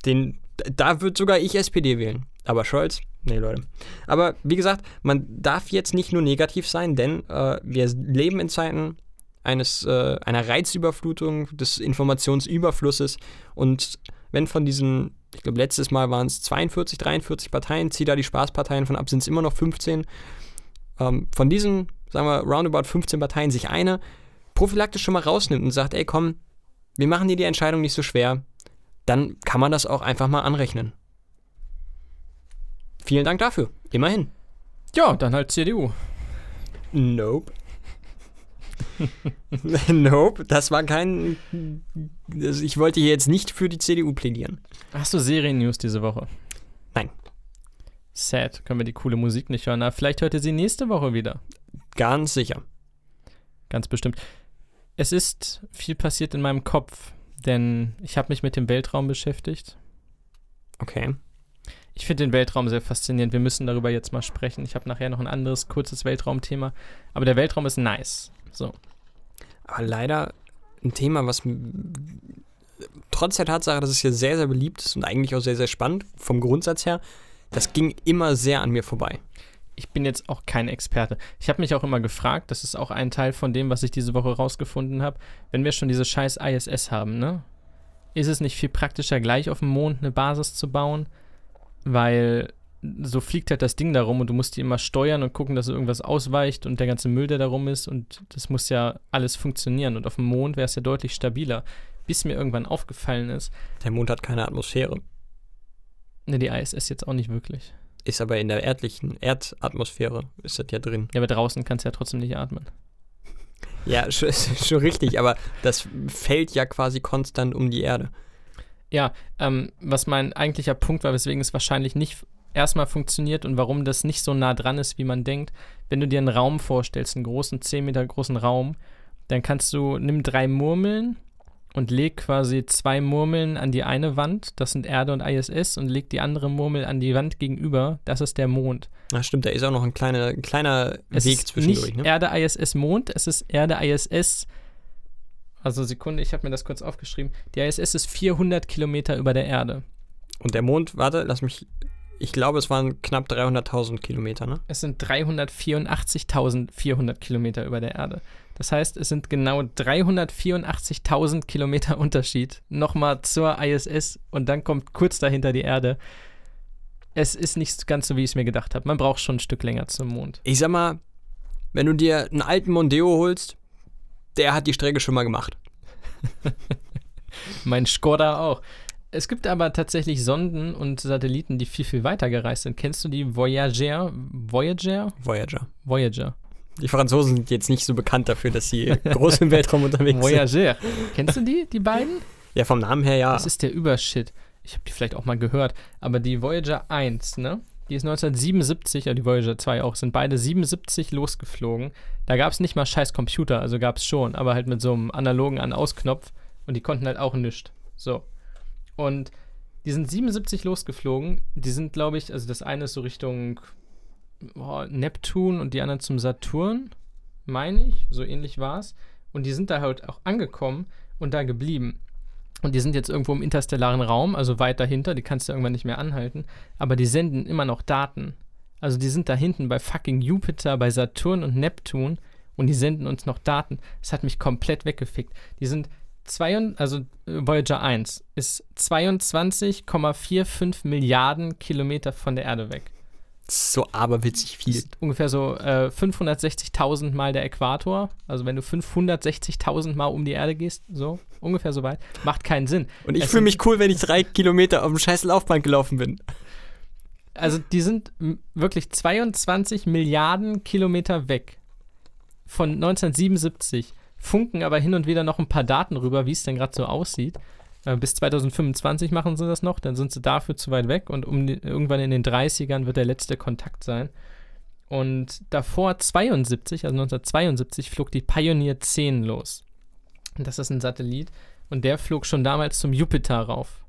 den, da würde sogar ich SPD wählen. Aber Scholz, nee, Leute. Aber wie gesagt, man darf jetzt nicht nur negativ sein, denn äh, wir leben in Zeiten eines, äh, einer Reizüberflutung, des Informationsüberflusses und wenn von diesen, ich glaube, letztes Mal waren es 42, 43 Parteien, zieh da die Spaßparteien von ab, sind es immer noch 15. Ähm, von diesen, sagen wir, roundabout 15 Parteien sich eine prophylaktisch schon mal rausnimmt und sagt, ey, komm, wir machen dir die Entscheidung nicht so schwer, dann kann man das auch einfach mal anrechnen. Vielen Dank dafür. Immerhin. Ja, dann halt CDU. Nope. [LAUGHS] nope, das war kein. Also ich wollte hier jetzt nicht für die CDU plädieren. Hast du Serien-News diese Woche? Nein. Sad, können wir die coole Musik nicht hören. Aber vielleicht hört ihr sie nächste Woche wieder. Ganz sicher. Ganz bestimmt. Es ist viel passiert in meinem Kopf, denn ich habe mich mit dem Weltraum beschäftigt. Okay. Ich finde den Weltraum sehr faszinierend. Wir müssen darüber jetzt mal sprechen. Ich habe nachher noch ein anderes kurzes Weltraumthema. Aber der Weltraum ist nice. So. Aber leider ein Thema, was trotz der Tatsache, dass es hier sehr, sehr beliebt ist und eigentlich auch sehr, sehr spannend vom Grundsatz her, das ging immer sehr an mir vorbei. Ich bin jetzt auch kein Experte. Ich habe mich auch immer gefragt, das ist auch ein Teil von dem, was ich diese Woche rausgefunden habe, wenn wir schon diese scheiß ISS haben, ne? Ist es nicht viel praktischer, gleich auf dem Mond eine Basis zu bauen? Weil so fliegt halt das Ding da rum und du musst die immer steuern und gucken, dass irgendwas ausweicht und der ganze Müll, der da rum ist und das muss ja alles funktionieren. Und auf dem Mond wäre es ja deutlich stabiler. Bis mir irgendwann aufgefallen ist, Der Mond hat keine Atmosphäre, ne, die ISS jetzt auch nicht wirklich. ist aber in der erdlichen Erdatmosphäre, ist das ja drin. Ja, aber draußen kannst du ja trotzdem nicht atmen. [LAUGHS] Ja, schon, schon richtig, aber das fällt ja quasi konstant um die Erde. Ja, ähm, was mein eigentlicher Punkt war, weswegen es wahrscheinlich nicht erstmal funktioniert und warum das nicht so nah dran ist, wie man denkt. Wenn du dir einen Raum vorstellst, einen großen, 10 Meter großen Raum, dann kannst du, nimm drei Murmeln und leg quasi zwei Murmeln an die eine Wand, das sind Erde und ISS, und leg die andere Murmel an die Wand gegenüber, das ist der Mond. Na stimmt, da ist auch noch ein kleiner, ein kleiner Es Weg ist zwischendurch, nicht ne? Erde, ISS, Mond, es ist Erde, ISS. Also Sekunde, ich habe mir das kurz aufgeschrieben. Die ISS ist 400 Kilometer über der Erde. Und der Mond, warte, lass mich, ich glaube, es waren knapp 300.000 Kilometer, ne? Es sind 384.400 Kilometer über der Erde. Das heißt, es sind genau 384.000 Kilometer [LAUGHS] Unterschied nochmal zur ISS und dann kommt kurz dahinter die Erde. Es ist nicht ganz so, wie ich es mir gedacht habe. Man braucht schon ein Stück länger zum Mond. Ich sag mal, wenn du dir einen alten Mondeo holst, der hat die Strecke schon mal gemacht. [LAUGHS] Mein Skoda auch. Es gibt aber tatsächlich Sonden und Satelliten, die viel, viel weiter gereist sind. Kennst du die Voyager? Voyager? Voyager. Voyager. Die Franzosen sind jetzt nicht so bekannt dafür, dass sie [LAUGHS] groß im Weltraum unterwegs sind. Voyager. Kennst du die, die beiden? Ja, vom Namen her ja. Das ist der Übershit. Ich habe die vielleicht auch mal gehört. Aber die Voyager 1, ne? Die ist 1977, ja die Voyager 2 auch, sind beide 77 losgeflogen. Da gab es nicht mal scheiß Computer, also gab es schon, aber halt mit so einem analogen An-Aus-Knopf und die konnten halt auch nichts. So. Und die sind 77 losgeflogen. Die sind, glaube ich, also das eine ist so Richtung oh, Neptun und die anderen zum Saturn, meine ich. So ähnlich war es. Und die sind da halt auch angekommen und da geblieben. Und die sind jetzt irgendwo im interstellaren Raum, also weit dahinter, die kannst du irgendwann nicht mehr anhalten, aber die senden immer noch Daten. Also die sind da hinten bei fucking Jupiter, bei Saturn und Neptun und die senden uns noch Daten. Das hat mich komplett weggefickt. Die sind zwei, also Voyager 1 ist 22,45 Milliarden Kilometer von der Erde weg. So aberwitzig viel. Ist ungefähr so äh, 560.000 Mal der Äquator. Also wenn du 560.000 Mal um die Erde gehst, so ungefähr so weit, macht keinen Sinn. Und ich fühle mich cool, wenn ich drei Kilometer auf dem scheiß Laufband gelaufen bin. Also die sind wirklich 22 Milliarden Kilometer weg von 1977, funken aber hin und wieder noch ein paar Daten rüber, wie es denn gerade so aussieht. Äh, bis 2025 machen sie das noch, dann sind sie dafür zu weit weg und um irgendwann in den 30ern wird der letzte Kontakt sein. Und davor 72, also 1972, flog die Pioneer 10 los. Das ist ein Satellit und der flog schon damals zum Jupiter rauf.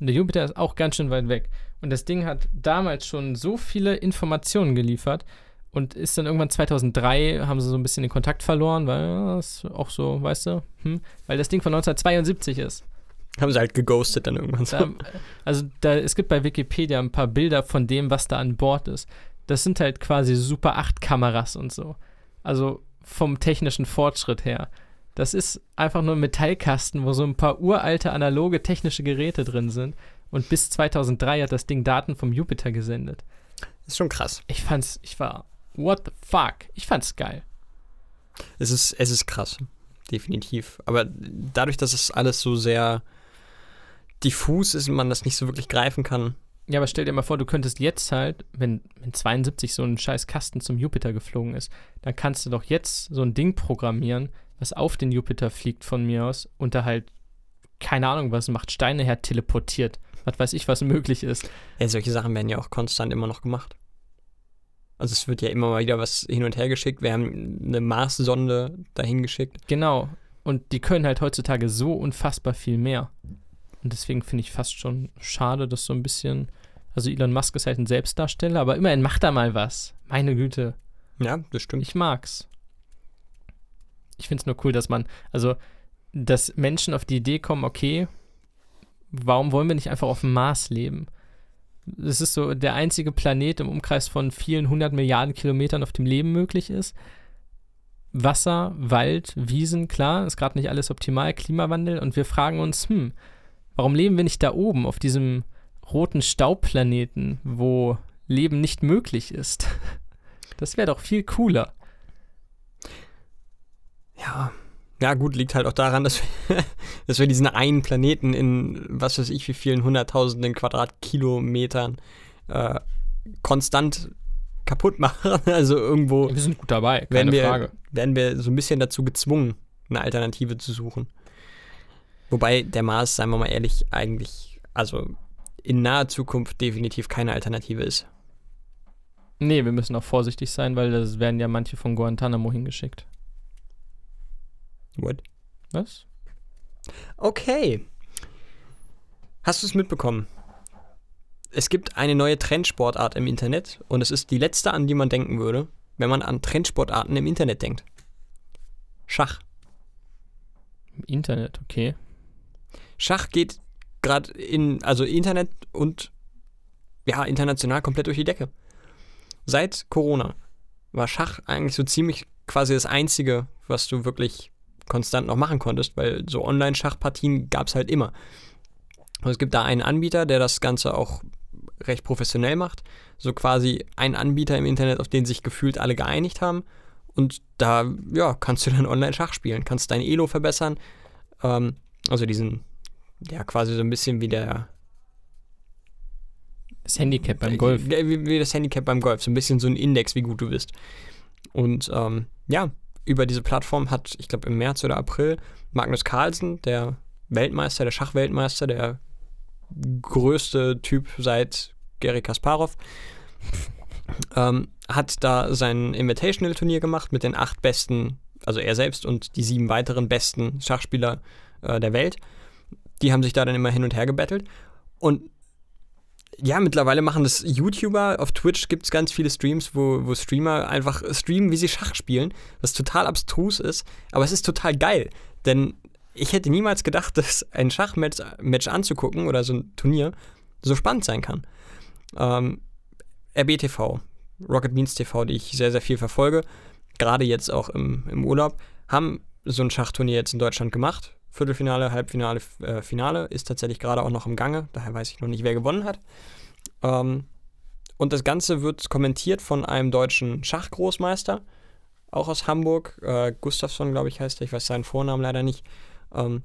Und der Jupiter ist auch ganz schön weit weg. Und das Ding hat damals schon so viele Informationen geliefert und ist dann irgendwann 2003, haben sie so ein bisschen den Kontakt verloren, weil ja, das auch so, weißt du, hm, weil das Ding von 1972 ist. Haben sie halt geghostet dann irgendwann so. Da, also da, es gibt bei Wikipedia ein paar Bilder von dem, was da an Bord ist. Das sind halt quasi Super 8 Kameras und so. Also vom technischen Fortschritt her. Das ist einfach nur ein Metallkasten, wo so ein paar uralte analoge technische Geräte drin sind. Und bis 2003 hat das Ding Daten vom Jupiter gesendet. ist schon krass. Ich fand's, ich war, what the fuck? Ich fand's geil. Es ist, es ist krass. definitiv. Aber dadurch, dass es alles so sehr diffus ist und man das nicht so wirklich greifen kann. Ja, aber stell dir mal vor, du könntest jetzt halt, wenn, wenn 72 so ein scheiß Kasten zum Jupiter geflogen ist, dann kannst du doch jetzt so ein Ding programmieren, was auf den Jupiter fliegt von mir aus und da halt, keine Ahnung, was macht, Steine her teleportiert. Was weiß ich, was möglich ist. Ja, solche Sachen werden ja auch konstant immer noch gemacht. Also es wird ja immer mal wieder was hin und her geschickt. Wir haben eine Mars-Sonde dahin geschickt. Genau. Und die können halt heutzutage so unfassbar viel mehr. Und deswegen finde ich fast schon schade, dass so ein bisschen. Also Elon Musk ist halt ein Selbstdarsteller, aber immerhin macht er mal was. Meine Güte. Ja, das stimmt. Ich mag's. Ich finde es nur cool, dass man, also, dass Menschen auf die Idee kommen, okay, warum wollen wir nicht einfach auf dem Mars leben? Es ist so der einzige Planet im Umkreis von vielen hundert Milliarden Kilometern, auf dem Leben möglich ist. Wasser, Wald, Wiesen, klar, ist gerade nicht alles optimal, Klimawandel und wir fragen uns, hm, warum leben wir nicht da oben auf diesem roten Staubplaneten, wo Leben nicht möglich ist? [LAUGHS] Das wäre doch viel cooler. Ja. Ja, gut, liegt halt auch daran, dass wir, [LAUGHS] dass wir diesen einen Planeten in was weiß ich wie vielen hunderttausenden Quadratkilometern äh, konstant kaputt machen. [LAUGHS] Also irgendwo Wir sind gut dabei, keine werden wir, Frage. werden wir so ein bisschen dazu gezwungen, eine Alternative zu suchen. Wobei der Mars, seien wir mal ehrlich, eigentlich, also in naher Zukunft definitiv keine Alternative ist. Nee, wir müssen auch vorsichtig sein, weil das werden ja manche von Guantanamo hingeschickt. What? Was? Okay. Hast du es mitbekommen? Es gibt eine neue Trendsportart im Internet und es ist die letzte, an die man denken würde, wenn man an Trendsportarten im Internet denkt. Schach. Im Internet, okay. Schach geht gerade in, also Internet und ja, international komplett durch die Decke. Seit Corona war Schach eigentlich so ziemlich quasi das Einzige, was du wirklich konstant noch machen konntest, weil so Online-Schachpartien gab es halt immer. Und es gibt da einen Anbieter, der das Ganze auch recht professionell macht. So quasi ein Anbieter im Internet, auf den sich gefühlt alle geeinigt haben. Und da, ja, kannst du dann [LAUGHS] Online-Schach spielen, kannst dein Elo verbessern. Ähm, also diesen, ja, quasi so ein bisschen wie der Das Handicap beim Golf. Wie, wie- wie das Handicap beim Golf. So ein bisschen so ein Index, wie gut du bist. Und ähm, ja, über diese Plattform hat, ich glaube im März oder April, Magnus Carlsen, der Weltmeister, der Schachweltmeister, der größte Typ seit Gary Kasparov, [LAUGHS] ähm, hat da sein Invitational-Turnier gemacht mit den acht besten, also er selbst und die sieben weiteren besten Schachspieler äh, der Welt. Die haben sich da dann immer hin und her gebettelt. Und ja, mittlerweile machen das YouTuber. Auf Twitch gibt es ganz viele Streams, wo, wo Streamer einfach streamen, wie sie Schach spielen, was total abstrus ist. Aber es ist total geil, denn ich hätte niemals gedacht, [LAUGHS] dass ein Schachmatch Match anzugucken oder so ein Turnier so spannend sein kann. Ähm, RBTV, Rocket Beans TV, die ich sehr, sehr viel verfolge, gerade jetzt auch im, im Urlaub, haben so ein Schachturnier jetzt in Deutschland gemacht. Viertelfinale, Halbfinale, äh, Finale ist tatsächlich gerade auch noch im Gange, daher weiß ich noch nicht, wer gewonnen hat. Ähm, und das Ganze wird kommentiert von einem deutschen Schachgroßmeister, auch aus Hamburg. Äh, Gustafsson, glaube ich, heißt er. Ich weiß seinen Vornamen leider nicht. Ähm,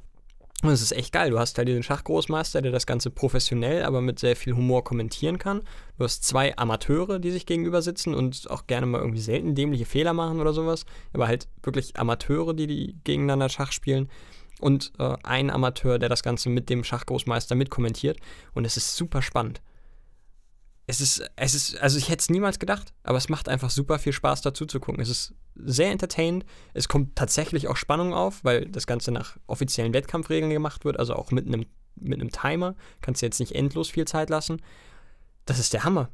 und es ist echt geil. Du hast halt diesen Schachgroßmeister, der das Ganze professionell, aber mit sehr viel Humor kommentieren kann. Du hast zwei Amateure, die sich gegenüber sitzen und auch gerne mal irgendwie selten dämliche Fehler machen oder sowas. Aber halt wirklich Amateure, die, die gegeneinander Schach spielen. Und äh, ein Amateur, der das Ganze mit dem Schachgroßmeister mitkommentiert. Und es ist super spannend. Es ist, es ist, also ich hätte es niemals gedacht, aber es macht einfach super viel Spaß dazu zu gucken. Es ist sehr entertainend. Es kommt tatsächlich auch Spannung auf, weil das Ganze nach offiziellen Wettkampfregeln gemacht wird, also auch mit einem mit einem Timer. Kannst du jetzt nicht endlos viel Zeit lassen. Das ist der Hammer.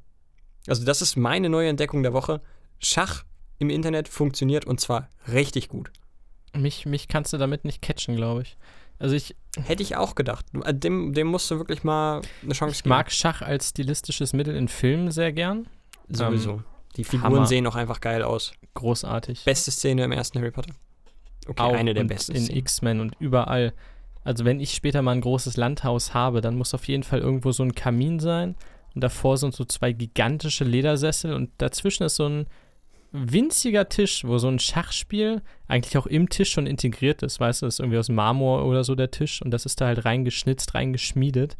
Also das ist meine neue Entdeckung der Woche. Schach im Internet funktioniert und zwar richtig gut. Mich, mich kannst du damit nicht catchen, glaube ich. Also ich, Hätte ich auch gedacht. Äh, Dem, dem musst du wirklich mal eine Chance ich geben. mag Schach als stilistisches Mittel in Filmen sehr gern. sowieso. Die Figuren Hammer. sehen auch einfach geil aus. Großartig. Beste Szene im ersten Harry Potter. Okay, auch eine der besten in. X-Men und überall. Also wenn ich später mal ein großes Landhaus habe, dann muss auf jeden Fall irgendwo so ein Kamin sein und davor sind so zwei gigantische Ledersessel und dazwischen ist so ein winziger Tisch, wo so ein Schachspiel eigentlich auch im Tisch schon integriert ist. Weißt du, das ist irgendwie aus Marmor oder so der Tisch und das ist da halt reingeschnitzt, reingeschmiedet.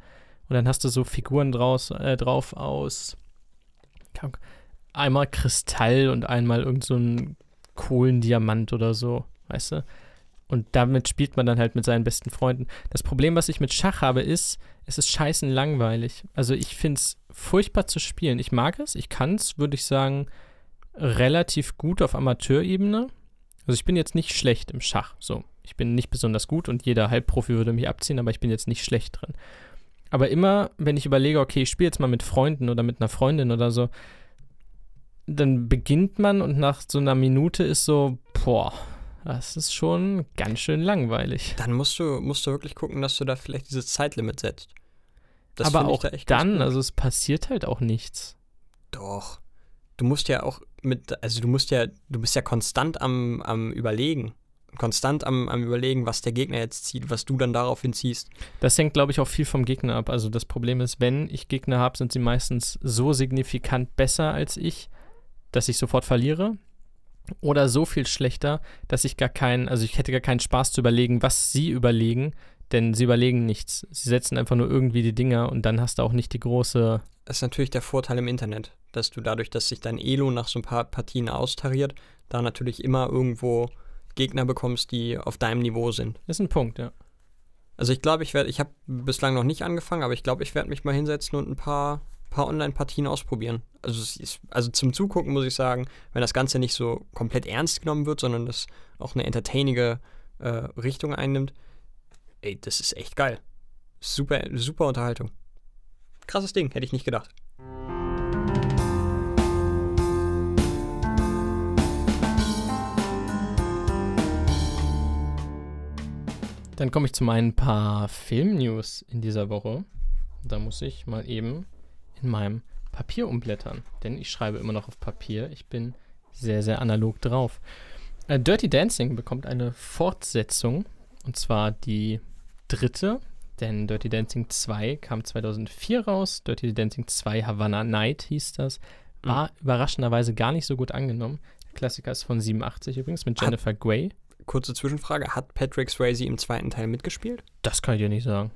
Und dann hast du so Figuren draus, äh, drauf aus einmal Kristall und einmal irgend so ein Kohlendiamant oder so, weißt du? Und damit spielt man dann halt mit seinen besten Freunden. Das Problem, was ich mit Schach habe, ist, es ist scheißen langweilig. Also ich finde es furchtbar zu spielen. Ich mag es, ich kann es, würde ich sagen, relativ gut auf Amateurebene. Also ich bin jetzt nicht schlecht im Schach. So, ich bin nicht besonders gut und jeder Halbprofi würde mich abziehen, aber ich bin jetzt nicht schlecht drin. Aber immer, wenn ich überlege, okay, ich spiele jetzt mal mit Freunden oder mit einer Freundin oder so, dann beginnt man und nach so einer Minute ist so, boah, das ist schon ganz schön langweilig. Dann musst du, musst du wirklich gucken, dass du da vielleicht dieses Zeitlimit setzt. Das Aber auch da dann, also es passiert halt auch nichts. Doch. Du musst ja auch mit, also du musst ja, du bist ja konstant am, am Überlegen. Konstant am, am Überlegen, was der Gegner jetzt zieht, was du dann daraufhin ziehst. Das hängt, glaube ich, auch viel vom Gegner ab. Also das Problem ist, wenn ich Gegner habe, sind sie meistens so signifikant besser als ich, dass ich sofort verliere. Oder so viel schlechter, dass ich gar keinen, also ich hätte gar keinen Spaß zu überlegen, was sie überlegen, denn sie überlegen nichts. Sie setzen einfach nur irgendwie die Dinger und dann hast du auch nicht die große. Das ist natürlich der Vorteil im Internet, dass du dadurch, dass sich dein Elo nach so ein paar Partien austariert, da natürlich immer irgendwo Gegner bekommst, die auf deinem Niveau sind. Das ist ein Punkt, ja. Also ich glaube, ich werde, ich habe bislang noch nicht angefangen, aber ich glaube, ich werde mich mal hinsetzen und ein paar paar Online-Partien ausprobieren. Also, ist, also zum Zugucken muss ich sagen, wenn das Ganze nicht so komplett ernst genommen wird, sondern das auch eine entertainige äh, Richtung einnimmt, ey, das ist echt geil. Super, super Unterhaltung. Krasses Ding, hätte ich nicht gedacht. Dann komme ich zu meinen paar Film-News in dieser Woche. Da muss ich mal eben in meinem Papier umblättern, denn ich schreibe immer noch auf Papier. Ich bin sehr, sehr analog drauf. Äh, Dirty Dancing bekommt eine Fortsetzung und zwar die dritte, denn Dirty Dancing 2 kam 2004 raus. Dirty Dancing 2 Havana Night hieß das. War mhm. überraschenderweise gar nicht so gut angenommen. Der Klassiker ist von 87 übrigens mit Jennifer hat, Grey. Kurze Zwischenfrage: Hat Patrick Swayze im zweiten Teil mitgespielt? Das kann ich dir nicht sagen.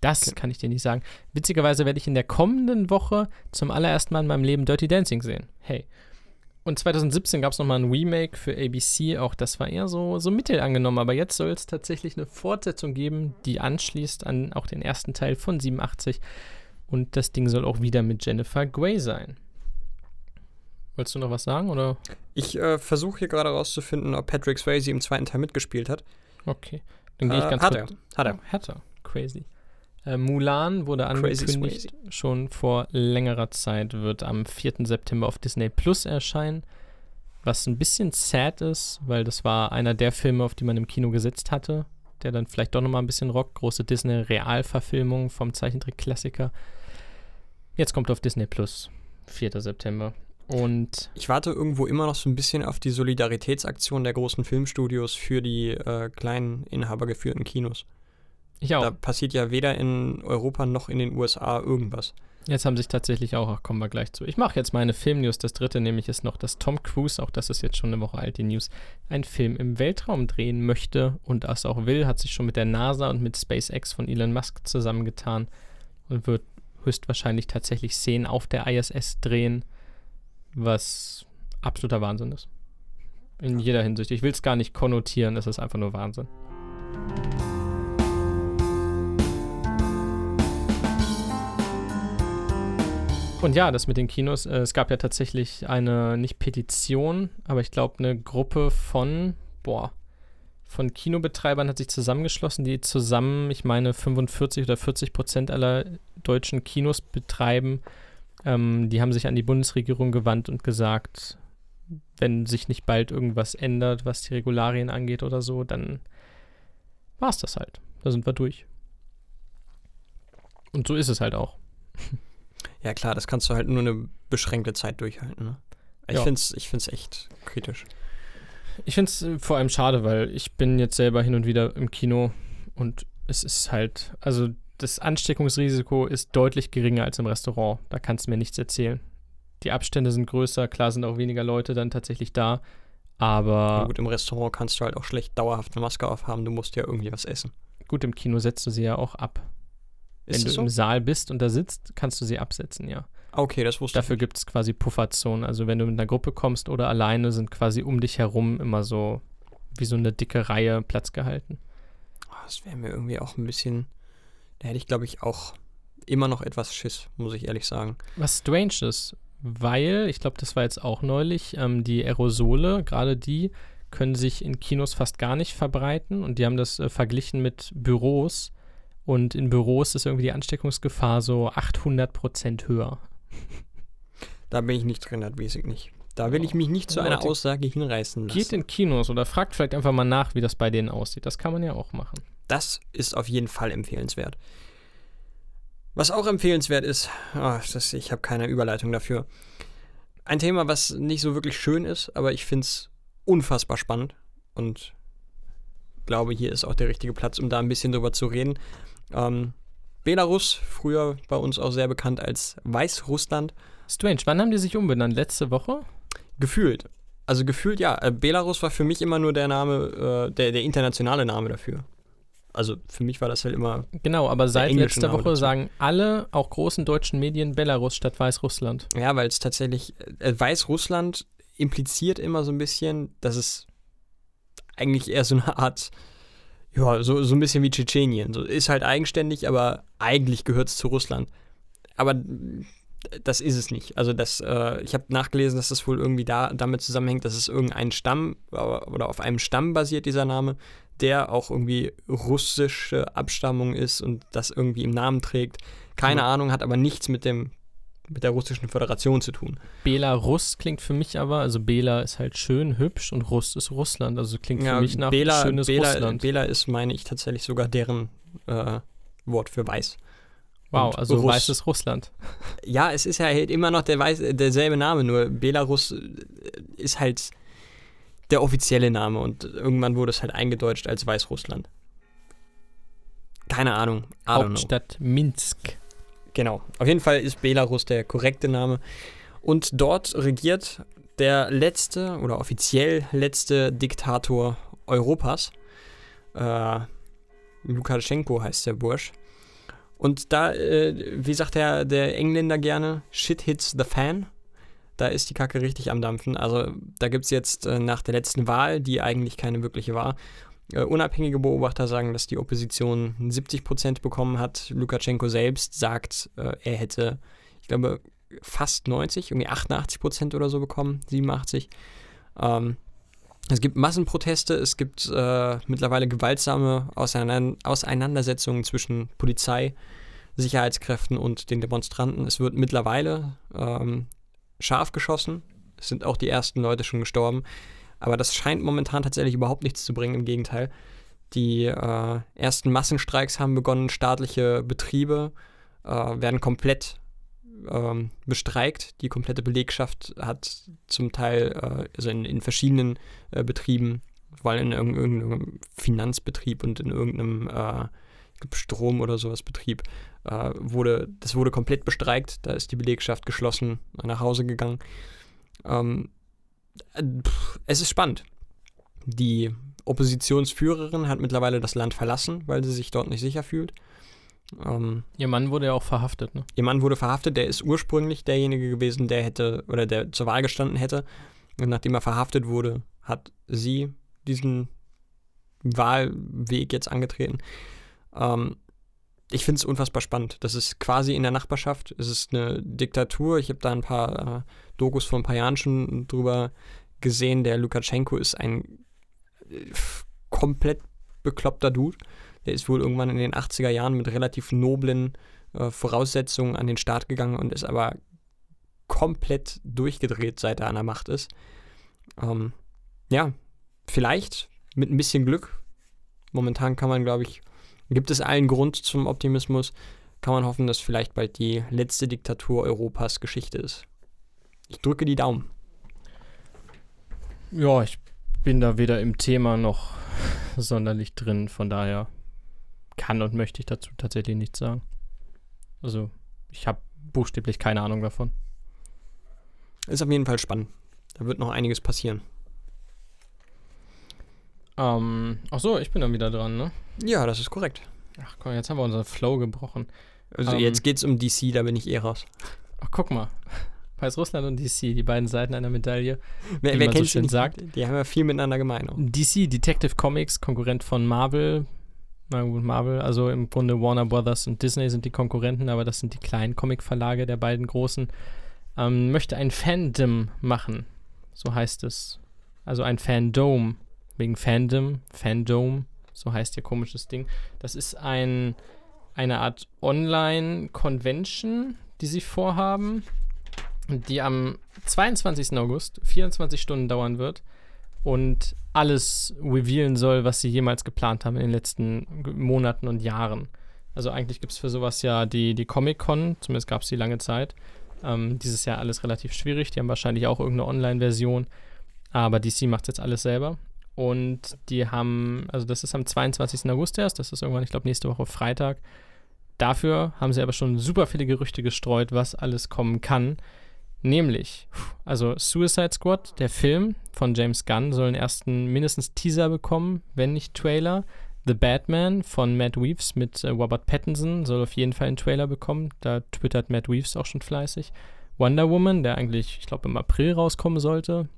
Das okay. kann ich dir nicht sagen. Witzigerweise werde ich in der kommenden Woche zum allerersten Mal in meinem Leben Dirty Dancing sehen. Hey. Und 2017 gab es nochmal ein Remake für ABC, auch das war eher so, so mittel angenommen, aber jetzt soll es tatsächlich eine Fortsetzung geben, die anschließt an auch den ersten Teil von 87 und das Ding soll auch wieder mit Jennifer Grey sein. Wolltest du noch was sagen, oder? Ich äh, versuche hier gerade rauszufinden, ob Patrick Swayze im zweiten Teil mitgespielt hat. Okay, dann gehe ich äh, ganz hat kurz. Er. Hat er. Oh, hat er. Crazy. Äh, Mulan wurde angekündigt, schon vor längerer Zeit, wird am 4. September auf Disney Plus erscheinen. Was ein bisschen sad ist, weil das war einer der Filme, auf die man im Kino gesetzt hatte, der dann vielleicht doch nochmal ein bisschen rockt. Große Disney-Realverfilmung vom Zeichentrick-Klassiker. Jetzt kommt auf Disney Plus, 4. September. Und ich warte irgendwo immer noch so ein bisschen auf die Solidaritätsaktion der großen Filmstudios für die äh, kleinen inhabergeführten Kinos. Ich auch. Da passiert ja weder in Europa noch in den USA irgendwas. Jetzt haben sich tatsächlich auch, ach, kommen wir gleich zu. Ich mache jetzt meine Filmnews. Das dritte nämlich ist noch, dass Tom Cruise, auch das ist jetzt schon eine Woche alt, die News, einen Film im Weltraum drehen möchte und das auch will, hat sich schon mit der NASA und mit SpaceX von Elon Musk zusammengetan und wird höchstwahrscheinlich tatsächlich Szenen auf der ISS drehen, was absoluter Wahnsinn ist. In jeder Hinsicht. Ich will es gar nicht konnotieren, es ist einfach nur Wahnsinn. Und ja, das mit den Kinos, äh, es gab ja tatsächlich eine, nicht Petition, aber ich glaube eine Gruppe von, boah, von Kinobetreibern hat sich zusammengeschlossen, die zusammen, ich meine, 45 oder 40 Prozent aller deutschen Kinos betreiben. Ähm, die haben sich an die Bundesregierung gewandt und gesagt, wenn sich nicht bald irgendwas ändert, was die Regularien angeht oder so, dann war es das halt. Da sind wir durch. Und so ist es halt auch. [LAUGHS] Ja, klar, das kannst du halt nur eine beschränkte Zeit durchhalten. Ne? Ich ja. finde es ich find's echt kritisch. Ich finde es äh, vor allem schade, weil ich bin jetzt selber hin und wieder im Kino und es ist halt, also das Ansteckungsrisiko ist deutlich geringer als im Restaurant. Da kannst du mir nichts erzählen. Die Abstände sind größer, klar sind auch weniger Leute dann tatsächlich da. Aber gut, im Restaurant kannst du halt auch schlecht dauerhaft eine Maske aufhaben, du musst ja irgendwie was essen. gut, im Kino setzt du sie ja auch ab. Wenn du so? im Saal bist und da sitzt, kannst du sie absetzen, ja. Okay, das wusste Dafür ich. gibt es quasi Pufferzonen. Also wenn du mit einer Gruppe kommst oder alleine, sind quasi um dich herum immer so wie so eine dicke Reihe Platz gehalten. Ah, Das wäre mir irgendwie auch ein bisschen. Da hätte ich, glaube ich, auch immer noch etwas Schiss, muss ich ehrlich sagen. Was strange ist, weil, ich glaube, das war jetzt auch neulich, ähm, die Aerosole, gerade die, können sich in Kinos fast gar nicht verbreiten und die haben das äh, verglichen mit Büros und in Büros ist irgendwie die Ansteckungsgefahr so 800 Prozent höher. Da bin ich nicht drin, das weiß ich nicht. Da will ich mich nicht zu einer Aussage hinreißen lassen. Geht in Kinos oder fragt vielleicht einfach mal nach, wie das bei denen aussieht. Das kann man ja auch machen. Das ist auf jeden Fall empfehlenswert. Was auch empfehlenswert ist, ah, das, ich habe keine Überleitung dafür. Ein Thema, was nicht so wirklich schön ist, aber ich finde es unfassbar spannend und glaube, hier ist auch der richtige Platz, um da ein bisschen drüber zu reden. Ähm, Belarus, früher bei uns auch sehr bekannt als Weißrussland, Strange, wann haben die sich umbenannt? Letzte Woche? gefühlt. Also gefühlt ja. Äh, Belarus war für mich immer nur der Name, äh, der, der internationale Name dafür. Also für mich war das halt immer Genau, aber seit letzter Woche sagen alle, auch großen deutschen Medien, Belarus statt Weißrussland. Ja, weil es tatsächlich, äh, Weißrussland impliziert immer so ein bisschen, dass es eigentlich eher so eine Art, ja, so, so ein bisschen wie Tschetschenien. So, ist halt eigenständig, aber eigentlich gehört es zu Russland. Aber äh, das ist es nicht. Also das, äh, ich habe nachgelesen, dass das wohl irgendwie da, damit zusammenhängt, dass es irgendein Stamm aber- oder auf einem Stamm basiert, dieser Name, der auch irgendwie russische Abstammung ist und das irgendwie im Namen trägt. Keine Ja. Ahnung, hat aber nichts mit dem mit der russischen Föderation zu tun. Belarus klingt für mich aber, also Bela ist halt schön, hübsch und Rust ist Russland. Also klingt für mich nach Bela, schönes Bela, Russland. Bela ist, meine ich, tatsächlich sogar deren äh, Wort für weiß. wow, und also Russ. weißes Russland. [LAUGHS] Ja, es ist ja halt immer noch der weiß, derselbe Name, nur Belarus äh, ist halt der offizielle Name und irgendwann wurde es halt eingedeutscht als Weißrussland. Keine Ahnung. Don't know. Hauptstadt Minsk. Genau. Auf jeden Fall ist Belarus der korrekte Name. Und dort regiert der letzte oder offiziell letzte Diktator Europas. Äh, Lukaschenko heißt der Bursch. Und da, äh, wie sagt der, der Engländer gerne, shit hits the fan. Da ist die Kacke richtig am Dampfen. Also da gibt es jetzt äh, nach der letzten Wahl, die eigentlich keine wirkliche war, äh, unabhängige Beobachter sagen, dass die Opposition 70 Prozent bekommen hat. Lukaschenko selbst sagt, äh, er hätte, ich glaube, fast 90, irgendwie 88 Prozent oder so bekommen, 87. Ähm, es gibt Massenproteste, es gibt äh, mittlerweile gewaltsame Auseinander Auseinandersetzungen zwischen Polizei, Sicherheitskräften und den Demonstranten. Es wird mittlerweile ähm, scharf geschossen. Es sind auch die ersten Leute schon gestorben. Aber das scheint momentan tatsächlich überhaupt nichts zu bringen, im Gegenteil. Die äh, ersten Massenstreiks haben begonnen, staatliche Betriebe äh, werden komplett ähm, bestreikt. Die komplette Belegschaft hat zum Teil, äh, also in, in verschiedenen äh, Betrieben, allem in irg- irgendeinem Finanzbetrieb und in irgendeinem äh, Strom- oder sowas Betrieb, äh, wurde, das wurde komplett bestreikt. Da ist die Belegschaft geschlossen nach Hause gegangen. Ähm, äh, es ist spannend. Die Oppositionsführerin hat mittlerweile das Land verlassen, weil sie sich dort nicht sicher fühlt. Ähm, Ihr Mann wurde ja auch verhaftet, ne? Ihr Mann wurde verhaftet, der ist ursprünglich derjenige gewesen, der hätte oder der zur Wahl gestanden hätte. Und nachdem er verhaftet wurde, hat sie diesen Wahlweg jetzt angetreten. Ähm, ich finde es unfassbar spannend. Das ist quasi in der Nachbarschaft. Es ist eine Diktatur. Ich habe da ein paar äh, Dokus vor ein paar Jahren schon drüber gesehen. Der Lukaschenko ist ein äh, komplett bekloppter Dude. Der ist wohl irgendwann in den 80er Jahren mit relativ noblen äh, Voraussetzungen an den Start gegangen und ist aber komplett durchgedreht, seit er an der Macht ist. Ähm, ja, vielleicht mit ein bisschen Glück. Momentan kann man, glaube ich, gibt es allen Grund zum Optimismus. Kann man hoffen, dass vielleicht bald die letzte Diktatur Europas Geschichte ist. Ich drücke die Daumen. Ja, ich bin da weder im Thema noch [LAUGHS] sonderlich drin, von daher kann und möchte ich dazu tatsächlich nichts sagen. Also, ich habe buchstäblich keine Ahnung davon. Ist auf jeden Fall spannend. Da wird noch einiges passieren. Ähm, ach so, ich bin dann wieder dran, ne? Ja, das ist korrekt. Ach komm, jetzt haben wir unseren Flow gebrochen. Also Ähm. jetzt geht's um DC, da bin ich eh raus. Ach, guck mal. Weißrussland und DC, die beiden Seiten einer Medaille. Wer, Wie wer so kennt sie schön nicht? sagt. Die haben ja viel miteinander gemein. auch. DC, Detective Comics, Konkurrent von Marvel. Na gut, Marvel, also im Grunde Warner Brothers und Disney sind die Konkurrenten, aber das sind die kleinen Comic-Verlage der beiden großen. Ähm, möchte ein Fandom machen, so heißt es. Also ein Fandom, wegen Fandom, Fandom, so heißt ihr komisches Ding. Das ist ein, eine Art Online-Convention, die sie vorhaben, die am 22. August 24 Stunden dauern wird und alles revealen soll, was sie jemals geplant haben in den letzten Monaten und Jahren. Also eigentlich gibt es für sowas ja die, die Comic-Con, zumindest gab es die lange Zeit. Ähm, dieses Jahr alles relativ schwierig, die haben wahrscheinlich auch irgendeine Online-Version, aber DC macht jetzt alles selber. Und die haben, also das ist am 22. August erst, das ist irgendwann, ich glaube, nächste Woche Freitag. Dafür haben sie aber schon super viele Gerüchte gestreut, was alles kommen kann. Nämlich, also Suicide Squad, der Film von James Gunn, soll einen ersten mindestens Teaser bekommen, wenn nicht Trailer. The Batman von Matt Reeves mit äh, Robert Pattinson soll auf jeden Fall einen Trailer bekommen. Da twittert Matt Reeves auch schon fleißig. Wonder Woman, der eigentlich, ich glaube, im April rauskommen sollte,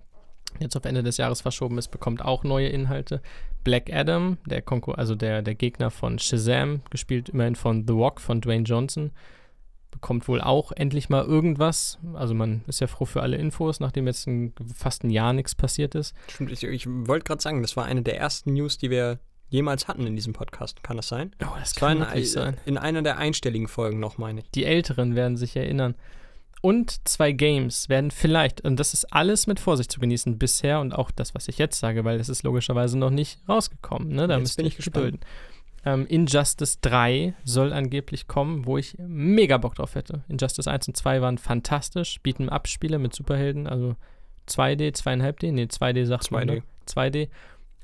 jetzt auf Ende des Jahres verschoben ist, bekommt auch neue Inhalte. Black Adam, der Konkur also der, der Gegner von Shazam, gespielt immerhin von The Rock von Dwayne Johnson, bekommt wohl auch endlich mal irgendwas. Also man ist ja froh für alle Infos, nachdem jetzt ein, fast ein Jahr nichts passiert ist. Stimmt, ich, ich wollte gerade sagen, das war eine der ersten News, die wir jemals hatten in diesem Podcast. Kann das sein? Oh, das Das kann in, sein. in einer der einstelligen Folgen noch, meine ich. Die Älteren werden sich erinnern. Und zwei Games werden vielleicht, und das ist alles mit Vorsicht zu genießen bisher und auch das, was ich jetzt sage, weil das ist logischerweise noch nicht rausgekommen. Ne? Da Jetzt müsst ihr ich euch gespannt. Ähm, Injustice 3 soll angeblich kommen, wo ich mega Bock drauf hätte. Injustice 1 und 2 waren fantastisch, bieten Abspiele mit Superhelden, also 2D, 2,5D, nee, 2D sagt man, 2D. ne? 2D.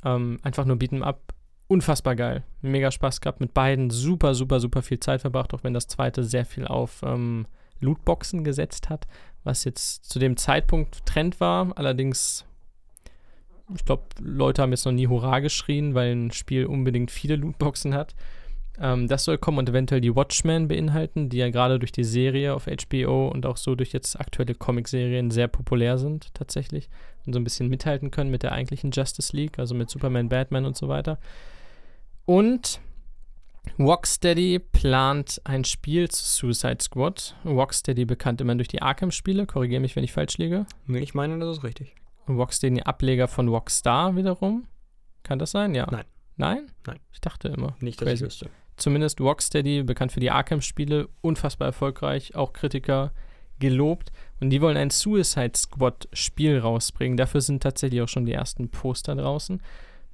Ähm, einfach nur bieten ab. Unfassbar geil. Mega Spaß gehabt mit beiden. Super, super, super viel Zeit verbracht, auch wenn das zweite sehr viel auf ähm, Lootboxen gesetzt hat, was jetzt zu dem Zeitpunkt Trend war. Allerdings, ich glaube, Leute haben jetzt noch nie Hurra geschrien, weil ein Spiel unbedingt viele Lootboxen hat. Ähm, das soll kommen und eventuell die Watchmen beinhalten, die ja gerade durch die Serie auf HBO und auch so durch jetzt aktuelle Comic-Serien sehr populär sind, tatsächlich. Und so ein bisschen mithalten können mit der eigentlichen Justice League, also mit Superman, Batman und so weiter. Und Rocksteady plant ein Spiel zu Suicide Squad. Rocksteady bekannt immer durch die Arkham-Spiele, korrigiere mich, wenn ich falsch liege. Nee, Ich meine, das ist richtig. Und Rocksteady Ableger von Rockstar wiederum. Kann das sein? Ja. Nein. Nein? Nein. Ich dachte immer. Nicht, dass ich Crazy. wüsste. Zumindest Rocksteady, bekannt für die Arkham-Spiele, unfassbar erfolgreich, auch Kritiker gelobt. Und die wollen ein Suicide Squad-Spiel rausbringen. Dafür sind tatsächlich auch schon die ersten Poster draußen.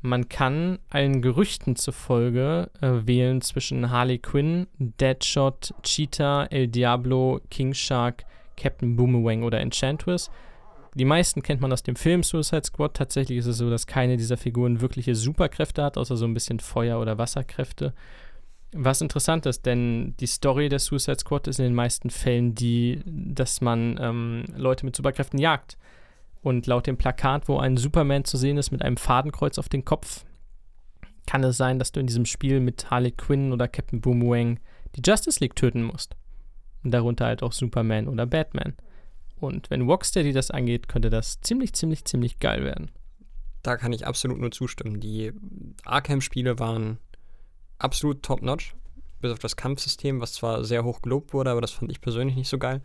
Man kann allen Gerüchten zufolge äh, wählen zwischen Harley Quinn, Deadshot, Cheetah, El Diablo, King Shark, Captain Boomerang oder Enchantress. Die meisten kennt man aus dem Film Suicide Squad. Tatsächlich ist es so, dass keine dieser Figuren wirkliche Superkräfte hat, außer so ein bisschen Feuer- oder Wasserkräfte. Was interessant ist, denn die Story der Suicide Squad ist in den meisten Fällen die, dass man ähm, Leute mit Superkräften jagt. Und laut dem Plakat, wo ein Superman zu sehen ist mit einem Fadenkreuz auf den Kopf, kann es sein, dass du in diesem Spiel mit Harley Quinn oder Captain Boomerang die Justice League töten musst. Darunter halt auch Superman oder Batman. Und wenn Rocksteady das angeht, könnte das ziemlich, ziemlich, ziemlich geil werden. Da kann ich absolut nur zustimmen. Die Arkham-Spiele waren absolut top-notch. Bis auf das Kampfsystem, was zwar sehr hoch gelobt wurde, aber das fand ich persönlich nicht so geil.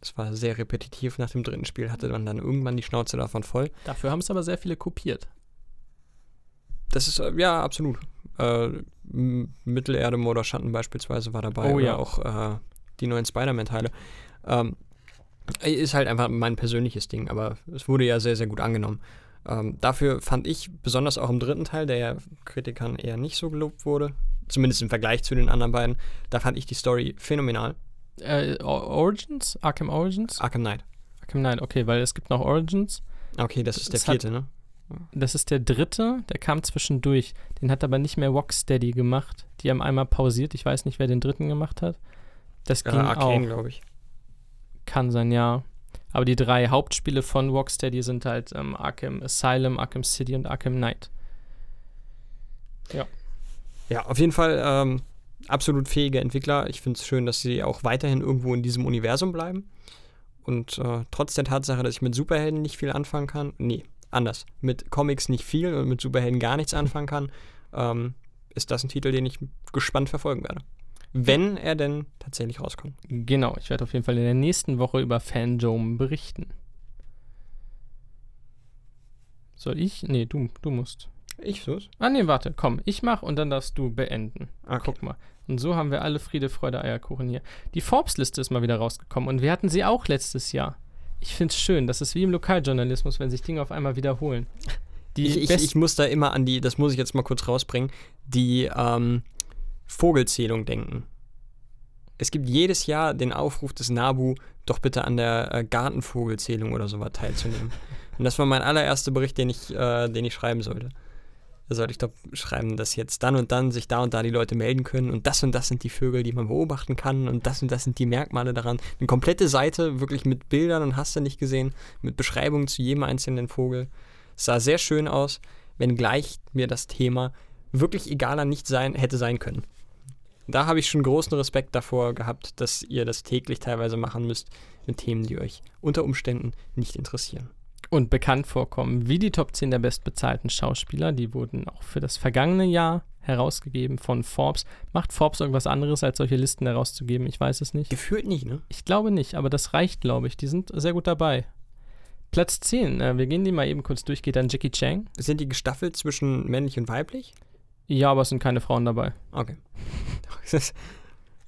Es war sehr repetitiv. Nach dem dritten Spiel hatte man dann irgendwann die Schnauze davon voll. Dafür haben es aber sehr viele kopiert. Das ist, äh, ja, absolut. Äh, Mittelerde, Mord Schatten beispielsweise war dabei. Oh oder ja. auch äh, die neuen Spider-Man-Teile. Ähm, ist halt einfach mein persönliches Ding, aber es wurde ja sehr, sehr gut angenommen. Ähm, dafür fand ich, besonders auch im dritten Teil, der ja Kritikern eher nicht so gelobt wurde, zumindest im Vergleich zu den anderen beiden, da fand ich die Story phänomenal. Äh, Origins? Arkham Origins? Arkham Knight. Arkham Knight, okay, weil es gibt noch Origins. Okay, das ist der Es hat- vierte, ne? Das ist der dritte, der kam zwischendurch. Den hat aber nicht mehr Rocksteady gemacht. Die haben einmal pausiert. Ich weiß nicht, wer den dritten gemacht hat. Das Äh, ging Arcane, auch. glaube ich. Kann sein, ja. Aber die drei Hauptspiele von Rocksteady sind halt ähm, Arkham Asylum, Arkham City und Arkham Knight. Ja, auf jeden Fall ähm, absolut fähige Entwickler. Ich finde es schön, dass sie auch weiterhin irgendwo in diesem Universum bleiben. Und äh, trotz der Tatsache, dass ich mit Superhelden nicht viel anfangen kann, nee, anders. Mit Comics nicht viel und mit Superhelden gar nichts anfangen kann, ähm, ist das ein Titel, den ich gespannt verfolgen werde. Wenn er denn tatsächlich rauskommt. Genau, ich werde auf jeden Fall in der nächsten Woche über Fandom berichten. Soll ich? Nee, du, du musst. Ich so's? Ah, nee, warte, komm, ich mach und dann darfst du beenden. Okay. Guck mal. Und so haben wir alle Friede, Freude, Eierkuchen hier. Die Forbes-Liste ist mal wieder rausgekommen und wir hatten sie auch letztes Jahr. Ich find's schön, das ist wie im Lokaljournalismus, wenn sich Dinge auf einmal wiederholen. Ich, ich, ich muss da immer an die, das muss ich jetzt mal kurz rausbringen, die ähm, Vogelzählung denken. Es gibt jedes Jahr den Aufruf des NABU, doch bitte an der äh, Gartenvogelzählung oder sowas teilzunehmen. [LAUGHS] Und das war mein allererster Bericht, den ich, äh, den ich schreiben sollte. Da sollte ich doch schreiben, dass jetzt dann und dann sich da und da die Leute melden können und das und das sind die Vögel, die man beobachten kann und das und das sind die Merkmale daran. Eine komplette Seite, wirklich mit Bildern und hast du nicht gesehen, mit Beschreibungen zu jedem einzelnen Vogel. Es sah sehr schön aus, wenngleich mir das Thema wirklich egaler nicht sein, hätte sein können. Da habe ich schon großen Respekt davor gehabt, dass ihr das täglich teilweise machen müsst mit Themen, die euch unter Umständen nicht interessieren. und bekannt vorkommen wie die Top 10 der bestbezahlten Schauspieler. Die wurden auch für das vergangene Jahr herausgegeben von Forbes. Macht Forbes irgendwas anderes, als solche Listen herauszugeben? Ich weiß es nicht. Gefühlt nicht, ne? Ich glaube nicht, aber das reicht, glaube ich. Die sind sehr gut dabei. Platz 10, äh, wir gehen die mal eben kurz durch, geht dann Jackie Chang. Sind die gestaffelt zwischen männlich und weiblich? Ja, aber es sind keine Frauen dabei. Okay. [LAUGHS] Ist-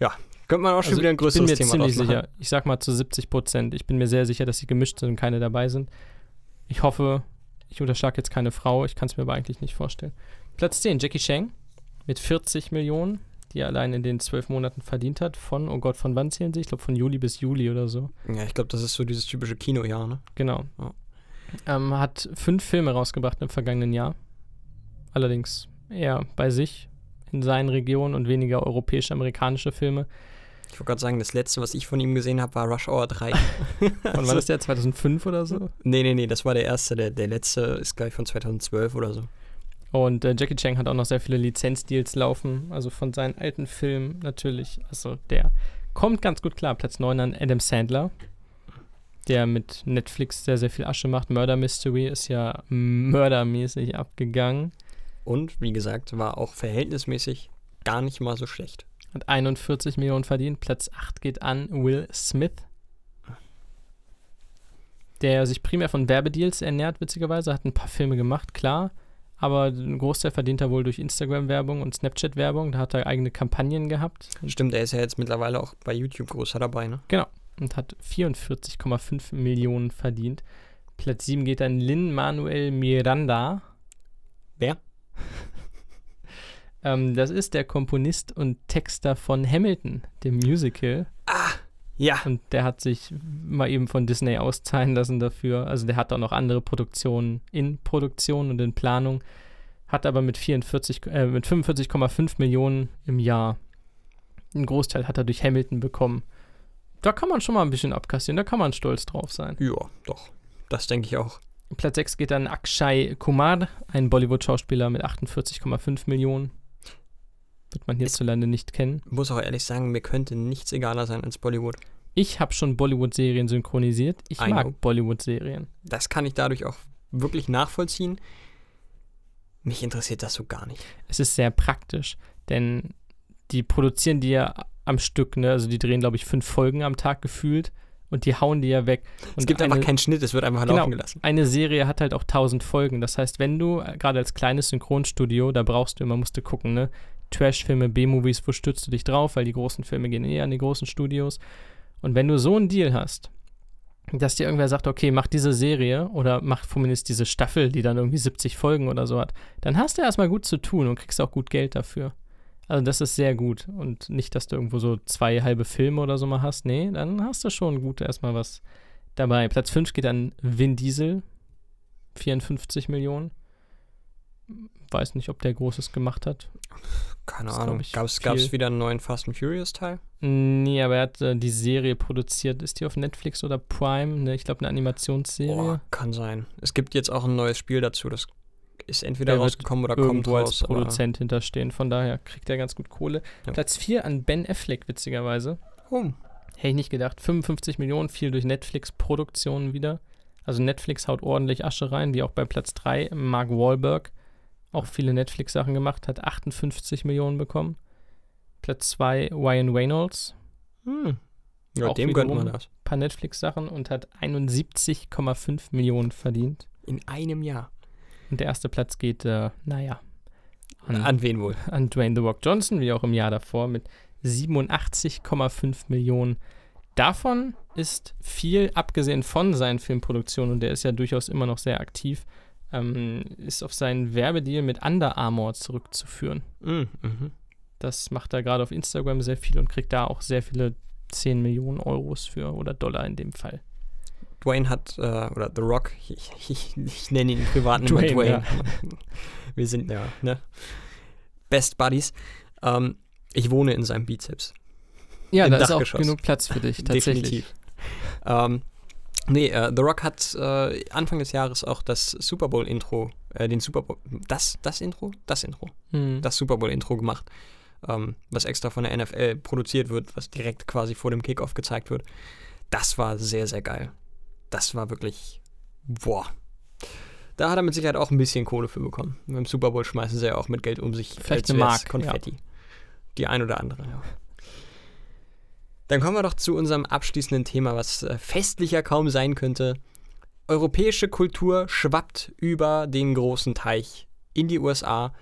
ja, könnte man auch schon Also, wieder ein ich bin größeres mir Thema ziemlich sicher. Ich sag mal zu 70 Prozent. Ich bin mir sehr sicher, dass sie gemischt sind und keine dabei sind. Ich hoffe, ich unterschlage jetzt keine Frau. Ich kann es mir aber eigentlich nicht vorstellen. Platz 10, Jackie Chang mit 40 Millionen, die er allein in den zwölf Monaten verdient hat. Von, oh Gott, von wann zählen sie? Ich glaube von Juli bis Juli oder so. Ja, ich glaube, das ist so dieses typische Kinojahr, ne? Genau. Ja. Ähm, hat fünf Filme rausgebracht im vergangenen Jahr. Allerdings eher bei sich in seinen Regionen und weniger europäisch-amerikanische Filme. Ich wollte gerade sagen, das letzte, was ich von ihm gesehen habe, war Rush Hour 3. [LAUGHS] Von wann Also- ist der? 2005 oder so? Nee, nee, nee, das war der erste. Der, der letzte ist gleich von 2012 oder so. Und äh, Jackie Chan hat auch noch sehr viele Lizenzdeals laufen, also von seinen alten Filmen natürlich. Also der kommt ganz gut klar. Platz 9 an Adam Sandler, der mit Netflix sehr, sehr viel Asche macht. Murder Mystery ist ja mördermäßig abgegangen. Und, wie gesagt, war auch verhältnismäßig gar nicht mal so schlecht. Hat 41 Millionen verdient. Platz 8 geht an Will Smith, der sich primär von Werbedeals ernährt, witzigerweise. Hat ein paar Filme gemacht, klar. Aber einen Großteil verdient er wohl durch Instagram-Werbung und Snapchat-Werbung. Da hat er eigene Kampagnen gehabt. Stimmt, er ist ja jetzt mittlerweile auch bei YouTube größer dabei, ne? und hat 44,5 Millionen verdient. Platz 7 geht an Lin Manuel Miranda. Wer? [LAUGHS] ähm, das ist der Komponist und Texter von Hamilton, dem Musical. Ja. Und der hat sich mal eben von Disney auszahlen lassen dafür. Also der hat auch noch andere Produktionen in Produktion und in Planung. Hat aber mit 44, äh, mit 45,5 Millionen im Jahr einen Großteil hat er durch Hamilton bekommen. Da kann man schon mal ein bisschen abkassieren, da kann man stolz drauf sein. Ja, doch. Das denke ich auch. Platz 6 geht dann Akshay Kumar, ein Bollywood-Schauspieler mit 48,5 Millionen. Wird man hierzulande nicht kennen. Muss auch ehrlich sagen, mir könnte nichts egaler sein als Bollywood. Ich habe schon Bollywood-Serien synchronisiert. Ich I mag. Bollywood-Serien. Das kann ich dadurch auch wirklich nachvollziehen. Mich interessiert das so gar nicht. Es ist sehr praktisch, denn die produzieren die ja am Stück, ne? Also die drehen, glaube ich, fünf Folgen am Tag gefühlt und die hauen die ja weg. Und es gibt eine, einfach keinen Schnitt, es wird einfach Genau. laufen gelassen. eine Serie hat halt auch tausend Folgen. Das heißt, wenn du äh, gerade als kleines Synchronstudio, da brauchst du immer, musst du gucken, ne? Trash-Filme, B-Movies, wo stützt du dich drauf? Weil die großen Filme gehen eh an die großen Studios. Und wenn du so einen Deal hast, dass dir irgendwer sagt, okay, mach diese Serie oder mach zumindest diese Staffel, die dann irgendwie 70 Folgen oder so hat, dann hast du erstmal gut zu tun und kriegst auch gut Geld dafür. Also das ist sehr gut. Und nicht, dass du irgendwo so zwei halbe Filme oder so mal hast. Nee, dann hast du schon gut erstmal was dabei. Platz 5 geht an Vin Diesel. 54 Millionen. Weiß nicht, ob der Großes gemacht hat. Keine Das Ahnung. Gab es wieder einen neuen Fast and Furious Teil? Nee, aber er hat äh, die Serie produziert. Ist die auf Netflix oder Prime? Ne, ich glaube, eine Animationsserie. Boah, kann sein. Es gibt jetzt auch ein neues Spiel dazu. Das ist entweder rausgekommen oder kommt als raus. aber- Produzent hinterstehen. Von daher kriegt er ganz gut Kohle. Ja. Platz 4 an Ben Affleck, witzigerweise. Oh, Hätte ich nicht gedacht. 55 Millionen, viel durch Netflix-Produktionen wieder. Also Netflix haut ordentlich Asche rein, wie auch bei Platz 3 Mark Wahlberg. Auch viele Netflix-Sachen gemacht, hat 58 Millionen bekommen. Platz 2 Ryan Reynolds, hm. Ja, Auch dem gönnt man das. paar Netflix-Sachen und hat 71,5 Millionen verdient. In einem Jahr. Und der erste Platz geht, äh, naja, an, An wen wohl? an Dwayne The Rock Johnson, wie auch im Jahr davor, mit 87,5 Millionen. Davon ist viel, abgesehen von seinen Filmproduktionen, und der ist ja durchaus immer noch sehr aktiv, ähm, ist auf seinen Werbedeal mit Under Armour zurückzuführen. Mhm. Mhm. Das macht er gerade auf Instagram sehr viel und kriegt da auch sehr viele 10 Millionen Euros für oder Dollar in dem Fall. Dwayne hat, äh, oder The Rock, [LAUGHS] ich, ich, ich nenne ihn im Privaten immer Dwayne, Dwayne. [LAUGHS] Wir sind ja, ne? Best Buddies. Ähm, ich wohne in seinem Bizeps. Ja, Im da ist auch genug Platz für dich, [LAUGHS] tatsächlich. Definitiv. Ähm, nee, äh, The Rock hat äh, Anfang des Jahres auch das Super Bowl-Intro, äh, den Super Bowl, das, das Intro? Das Intro. Hm. Das Super Bowl-Intro gemacht, ähm, was extra von der NFL produziert wird, was direkt quasi vor dem Kickoff gezeigt wird. Das war sehr, sehr geil. Das war wirklich, boah. Da hat er mit Sicherheit auch ein bisschen Kohle für bekommen. Beim Super Bowl schmeißen sie ja auch mit Geld um sich. Vielleicht eine Mark, Konfetti. Die ein oder andere, ja. Dann kommen wir doch zu unserem abschließenden Thema, was äh, festlicher kaum sein könnte. Europäische Kultur schwappt über den großen Teich in die USA.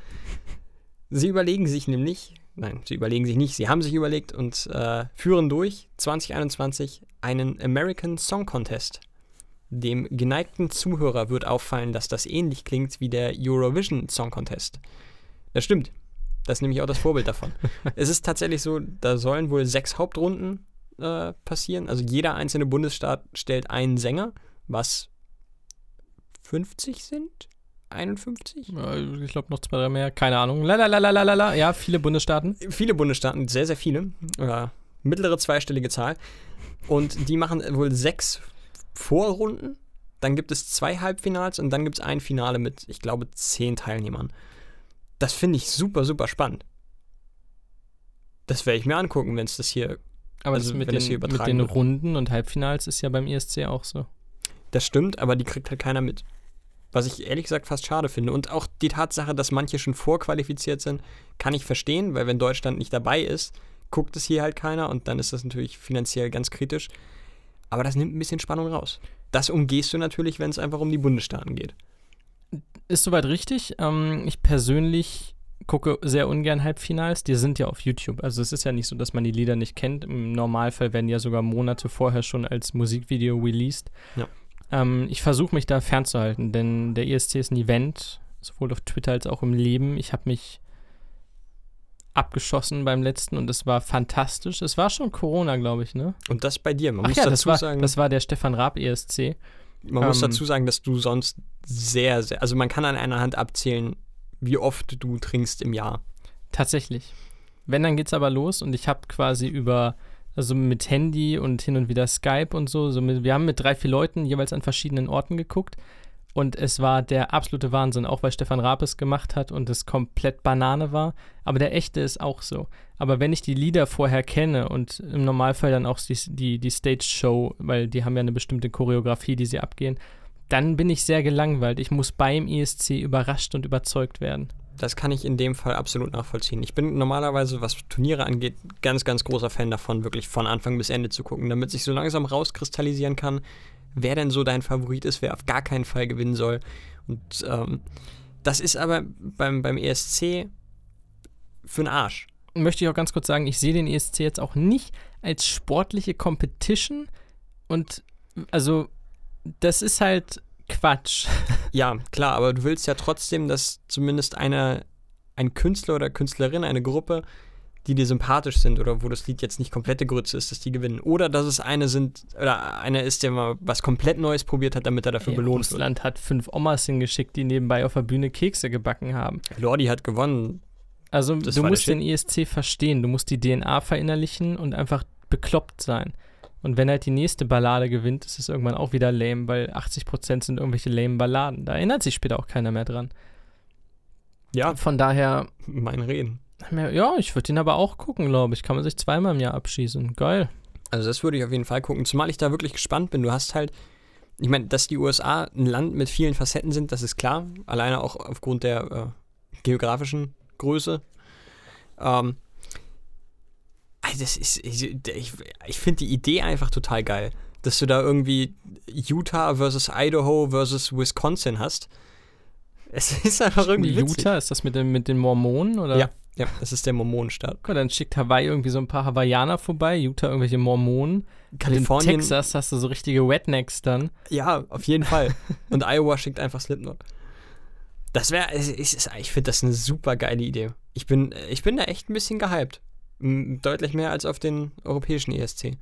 Sie überlegen sich nämlich, nein, sie überlegen sich nicht, sie haben sich überlegt und äh, führen durch 2021 einen American Song Contest. Dem geneigten Zuhörer wird auffallen, dass das ähnlich klingt wie der Eurovision Song Contest. Das stimmt. Das ist nämlich auch das Vorbild davon. [LAUGHS] es ist tatsächlich so, da sollen wohl sechs Hauptrunden äh, passieren. Also jeder einzelne Bundesstaat stellt einen Sänger, was 50 sind? 51? Äh, Ich glaube noch zwei, drei mehr, keine Ahnung. Lalalala, ja, viele Bundesstaaten. Viele Bundesstaaten, sehr, sehr viele. Äh, mittlere zweistellige Zahl. Und die machen wohl sechs Vorrunden. Dann gibt es zwei Halbfinals und dann gibt es ein Finale mit, ich glaube, zehn Teilnehmern. Das finde ich super, super spannend. Das werde ich mir angucken, wenn es das hier. Aber Also, das mit den, hier mit den. Runden und Halbfinals ist ja beim ESC auch so. Das stimmt, aber die kriegt halt keiner mit. Was ich ehrlich gesagt fast schade finde. Und auch die Tatsache, dass manche schon vorqualifiziert sind, kann ich verstehen, weil wenn Deutschland nicht dabei ist, guckt es hier halt keiner und dann ist das natürlich finanziell ganz kritisch. Aber das nimmt ein bisschen Spannung raus. Das umgehst du natürlich, wenn es einfach um die Bundesstaaten geht. Ist soweit richtig. Ähm, ich persönlich gucke sehr ungern Halbfinals. Die sind ja auf YouTube. Also es ist ja nicht so, dass man die Lieder nicht kennt. Im Normalfall werden die ja sogar Monate vorher schon als Musikvideo released. Ja. Ähm, ich versuche mich da fernzuhalten, denn der ESC ist ein Event, sowohl auf Twitter als auch im Leben. Ich habe mich abgeschossen beim letzten und es war fantastisch. Es war schon Corona, glaube ich, ne? Und das bei dir. Man Ach muss ja, das dazu war, sagen, das war der Stefan Raab ESC. man muss ähm, dazu sagen, dass du sonst sehr, sehr, also man kann an einer Hand abzählen, wie oft du trinkst im Jahr. Tatsächlich. Wenn, dann geht's aber los und ich habe quasi über, also mit Handy und hin und wieder Skype und so, so mit, wir haben mit drei, vier Leuten jeweils an verschiedenen Orten geguckt und es war der absolute Wahnsinn, auch weil Stefan Raab es gemacht hat und es komplett Banane war, aber der echte ist auch so. Aber wenn ich die Lieder vorher kenne und im Normalfall dann auch die, die, die Stage-Show, weil die haben ja eine bestimmte Choreografie, die sie abgehen, dann bin ich sehr gelangweilt. Ich muss beim ESC überrascht und überzeugt werden. Das kann ich in dem Fall absolut nachvollziehen. Ich bin normalerweise, was Turniere angeht, ganz, ganz großer Fan davon, wirklich von Anfang bis Ende zu gucken, damit sich so langsam rauskristallisieren kann, wer denn so dein Favorit ist, wer auf gar keinen Fall gewinnen soll. Und ähm, das ist aber beim, beim ESC für den Arsch. möchte ich auch ganz kurz sagen, ich sehe den ESC jetzt auch nicht als sportliche Competition und also das ist halt Quatsch. [LAUGHS] Ja, klar, aber du willst ja trotzdem, dass zumindest eine, ein Künstler oder Künstlerin, eine Gruppe die dir sympathisch sind oder wo das Lied jetzt nicht komplette Grütze ist, dass die gewinnen. Oder dass es eine sind, oder einer ist, der mal was komplett Neues probiert hat, damit er dafür Ey, belohnt wird. Russland hat fünf Omas hingeschickt, die nebenbei auf der Bühne Kekse gebacken haben. Lordi hat gewonnen. Also Das du musst den ESC verstehen, du musst die DNA verinnerlichen und einfach bekloppt sein. Und wenn halt die nächste Ballade gewinnt, ist es irgendwann auch wieder lame, weil 80% sind irgendwelche lame Balladen. Da erinnert sich später auch keiner mehr dran. Ja, Von daher, mein Reden. Ja, ich würde den aber auch gucken, glaube ich. Kann man sich zweimal im Jahr abschießen. Geil. Also das würde ich auf jeden Fall gucken, zumal ich da wirklich gespannt bin. Du hast halt, ich meine, dass die USA ein Land mit vielen Facetten sind, das ist klar. Alleine auch aufgrund der äh, geografischen Größe. Ähm, also das ist, ich, ich, ich finde die Idee einfach total geil, dass du da irgendwie Utah versus Idaho versus Wisconsin hast. Es [LAUGHS] ist einfach irgendwie witzig. Utah, ist das mit, dem, mit den Mormonen? Oder? Ja, ja, das ist der Mormonenstaat. Guck, dann schickt Hawaii irgendwie so ein paar Hawaiianer vorbei, Utah irgendwelche Mormonen. Kalifornien, In Texas hast du so richtige Rednecks dann. Ja, auf jeden Fall. Und Iowa schickt einfach Slipknot. Das wäre, ich, ich finde das eine super geile Idee. Ich bin, ich bin da echt ein bisschen gehypt. Deutlich mehr als auf den europäischen ESC.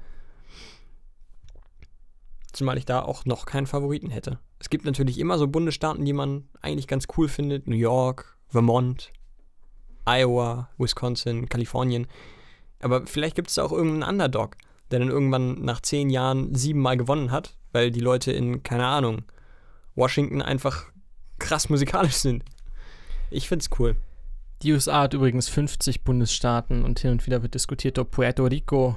Zumal ich da auch noch keinen Favoriten hätte. Es gibt natürlich immer so Bundesstaaten, die man eigentlich ganz cool findet. New York, Vermont, Iowa, Wisconsin, Kalifornien. Aber vielleicht gibt es da auch irgendeinen Underdog, der dann irgendwann nach zehn Jahren siebenmal gewonnen hat, weil die Leute in, keine Ahnung, Washington einfach krass musikalisch sind. Ich find's cool. Die USA hat übrigens 50 Bundesstaaten und hin und wieder wird diskutiert, ob Puerto Rico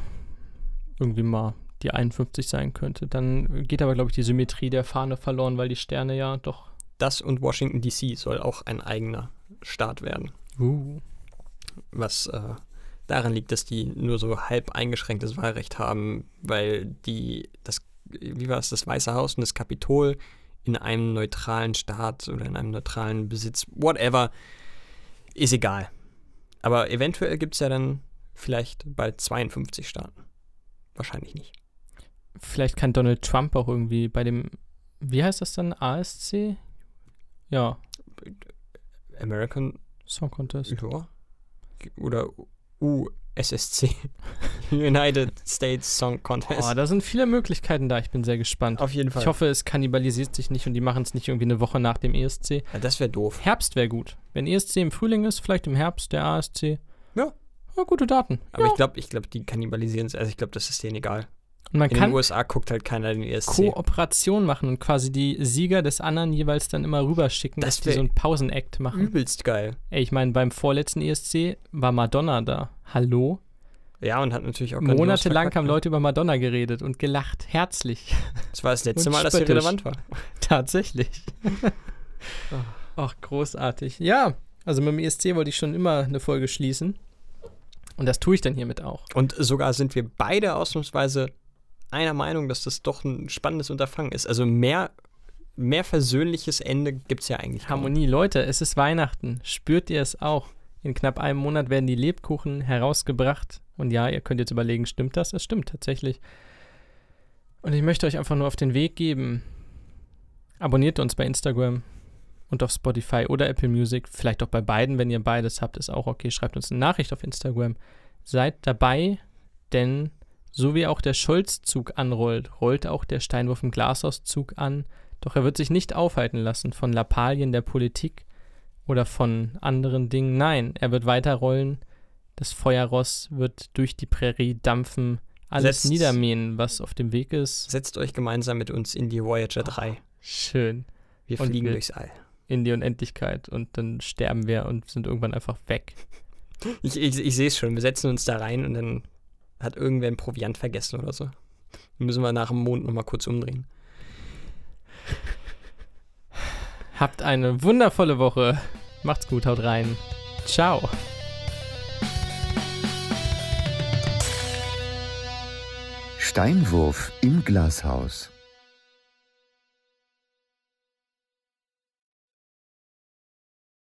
irgendwie mal die 51 sein könnte. Dann geht aber, glaube ich, die Symmetrie der Fahne verloren, weil die Sterne ja doch. Das und Washington DC soll auch ein eigener Staat werden. Uh. Was äh, daran liegt, dass die nur so halb eingeschränktes Wahlrecht haben, weil die, das, wie war es, das Weiße Haus und das Kapitol in einem neutralen Staat oder in einem neutralen Besitz, whatever, ist egal. Aber eventuell gibt es ja dann vielleicht bald 52 Staaten. Wahrscheinlich nicht. Vielleicht kann Donald Trump auch irgendwie bei dem, wie heißt das dann, ASC? Ja, American Song Contest. ja. oder USSC. [LAUGHS] United States Song Contest. Oh, da sind viele Möglichkeiten da. Ich bin sehr gespannt. Auf jeden Fall. Ich hoffe, es kannibalisiert sich nicht und die machen es nicht irgendwie eine Woche nach dem ESC. ja, das wäre doof. Herbst wäre gut. Wenn ESC im Frühling ist, vielleicht im Herbst der ASC. Ja. Ja, gute Daten. Aber ja. ich glaube, ich glaub, die kannibalisieren es. Also ich glaube, das ist denen egal. Und man In kann den USA guckt halt keiner den ESC. Kooperation machen und quasi die Sieger des anderen jeweils dann immer rüberschicken, Das dass die so einen Pausenakt machen. Übelst geil. Ey, ich meine, beim vorletzten ESC war Madonna da. Hallo? Ja, und hat natürlich auch Monatelang haben ne? Leute über Madonna geredet und gelacht. Herzlich. Das war das [LAUGHS] letzte Mal, dass sie relevant war. [LAUGHS] Tatsächlich. [LAUGHS] Ach, großartig. Ja, also mit dem ESC wollte ich schon immer eine Folge schließen. Und das tue ich dann hiermit auch. Und sogar sind wir beide ausnahmsweise einer Meinung, dass das doch ein spannendes Unterfangen ist. Also mehr, mehr versöhnliches Ende gibt es ja eigentlich kaum. Harmonie. Leute, es ist Weihnachten. Spürt ihr es auch? In knapp einem Monat werden die Lebkuchen herausgebracht. Und ja, ihr könnt jetzt überlegen, stimmt das? Es stimmt tatsächlich. Und ich möchte euch einfach nur auf den Weg geben. Abonniert uns bei Instagram und auf Spotify oder Apple Music. Vielleicht auch bei beiden, wenn ihr beides habt, ist auch okay. Schreibt uns eine Nachricht auf Instagram. Seid dabei, denn so wie auch der Scholz-Zug anrollt, rollt auch der Steinwurf im Glashaus-Zug an. Doch er wird sich nicht aufhalten lassen von Lappalien der Politik oder von anderen Dingen. Nein, er wird weiterrollen. Das Feuerross wird durch die Prärie dampfen, alles Setzt- niedermähen, was auf dem Weg ist. Setzt euch gemeinsam mit uns in die Voyager 3. Schön. Wir Und fliegen wir- durchs All. In die Unendlichkeit und dann sterben wir und sind irgendwann einfach weg. Ich, ich, ich sehe es schon. Wir setzen uns da rein und dann hat irgendwer ein Proviant vergessen oder so. Dann müssen wir nach dem Mond nochmal kurz umdrehen. [LAUGHS] Habt eine wundervolle Woche. Macht's gut, haut rein. Ciao. Steinwurf im Glashaus.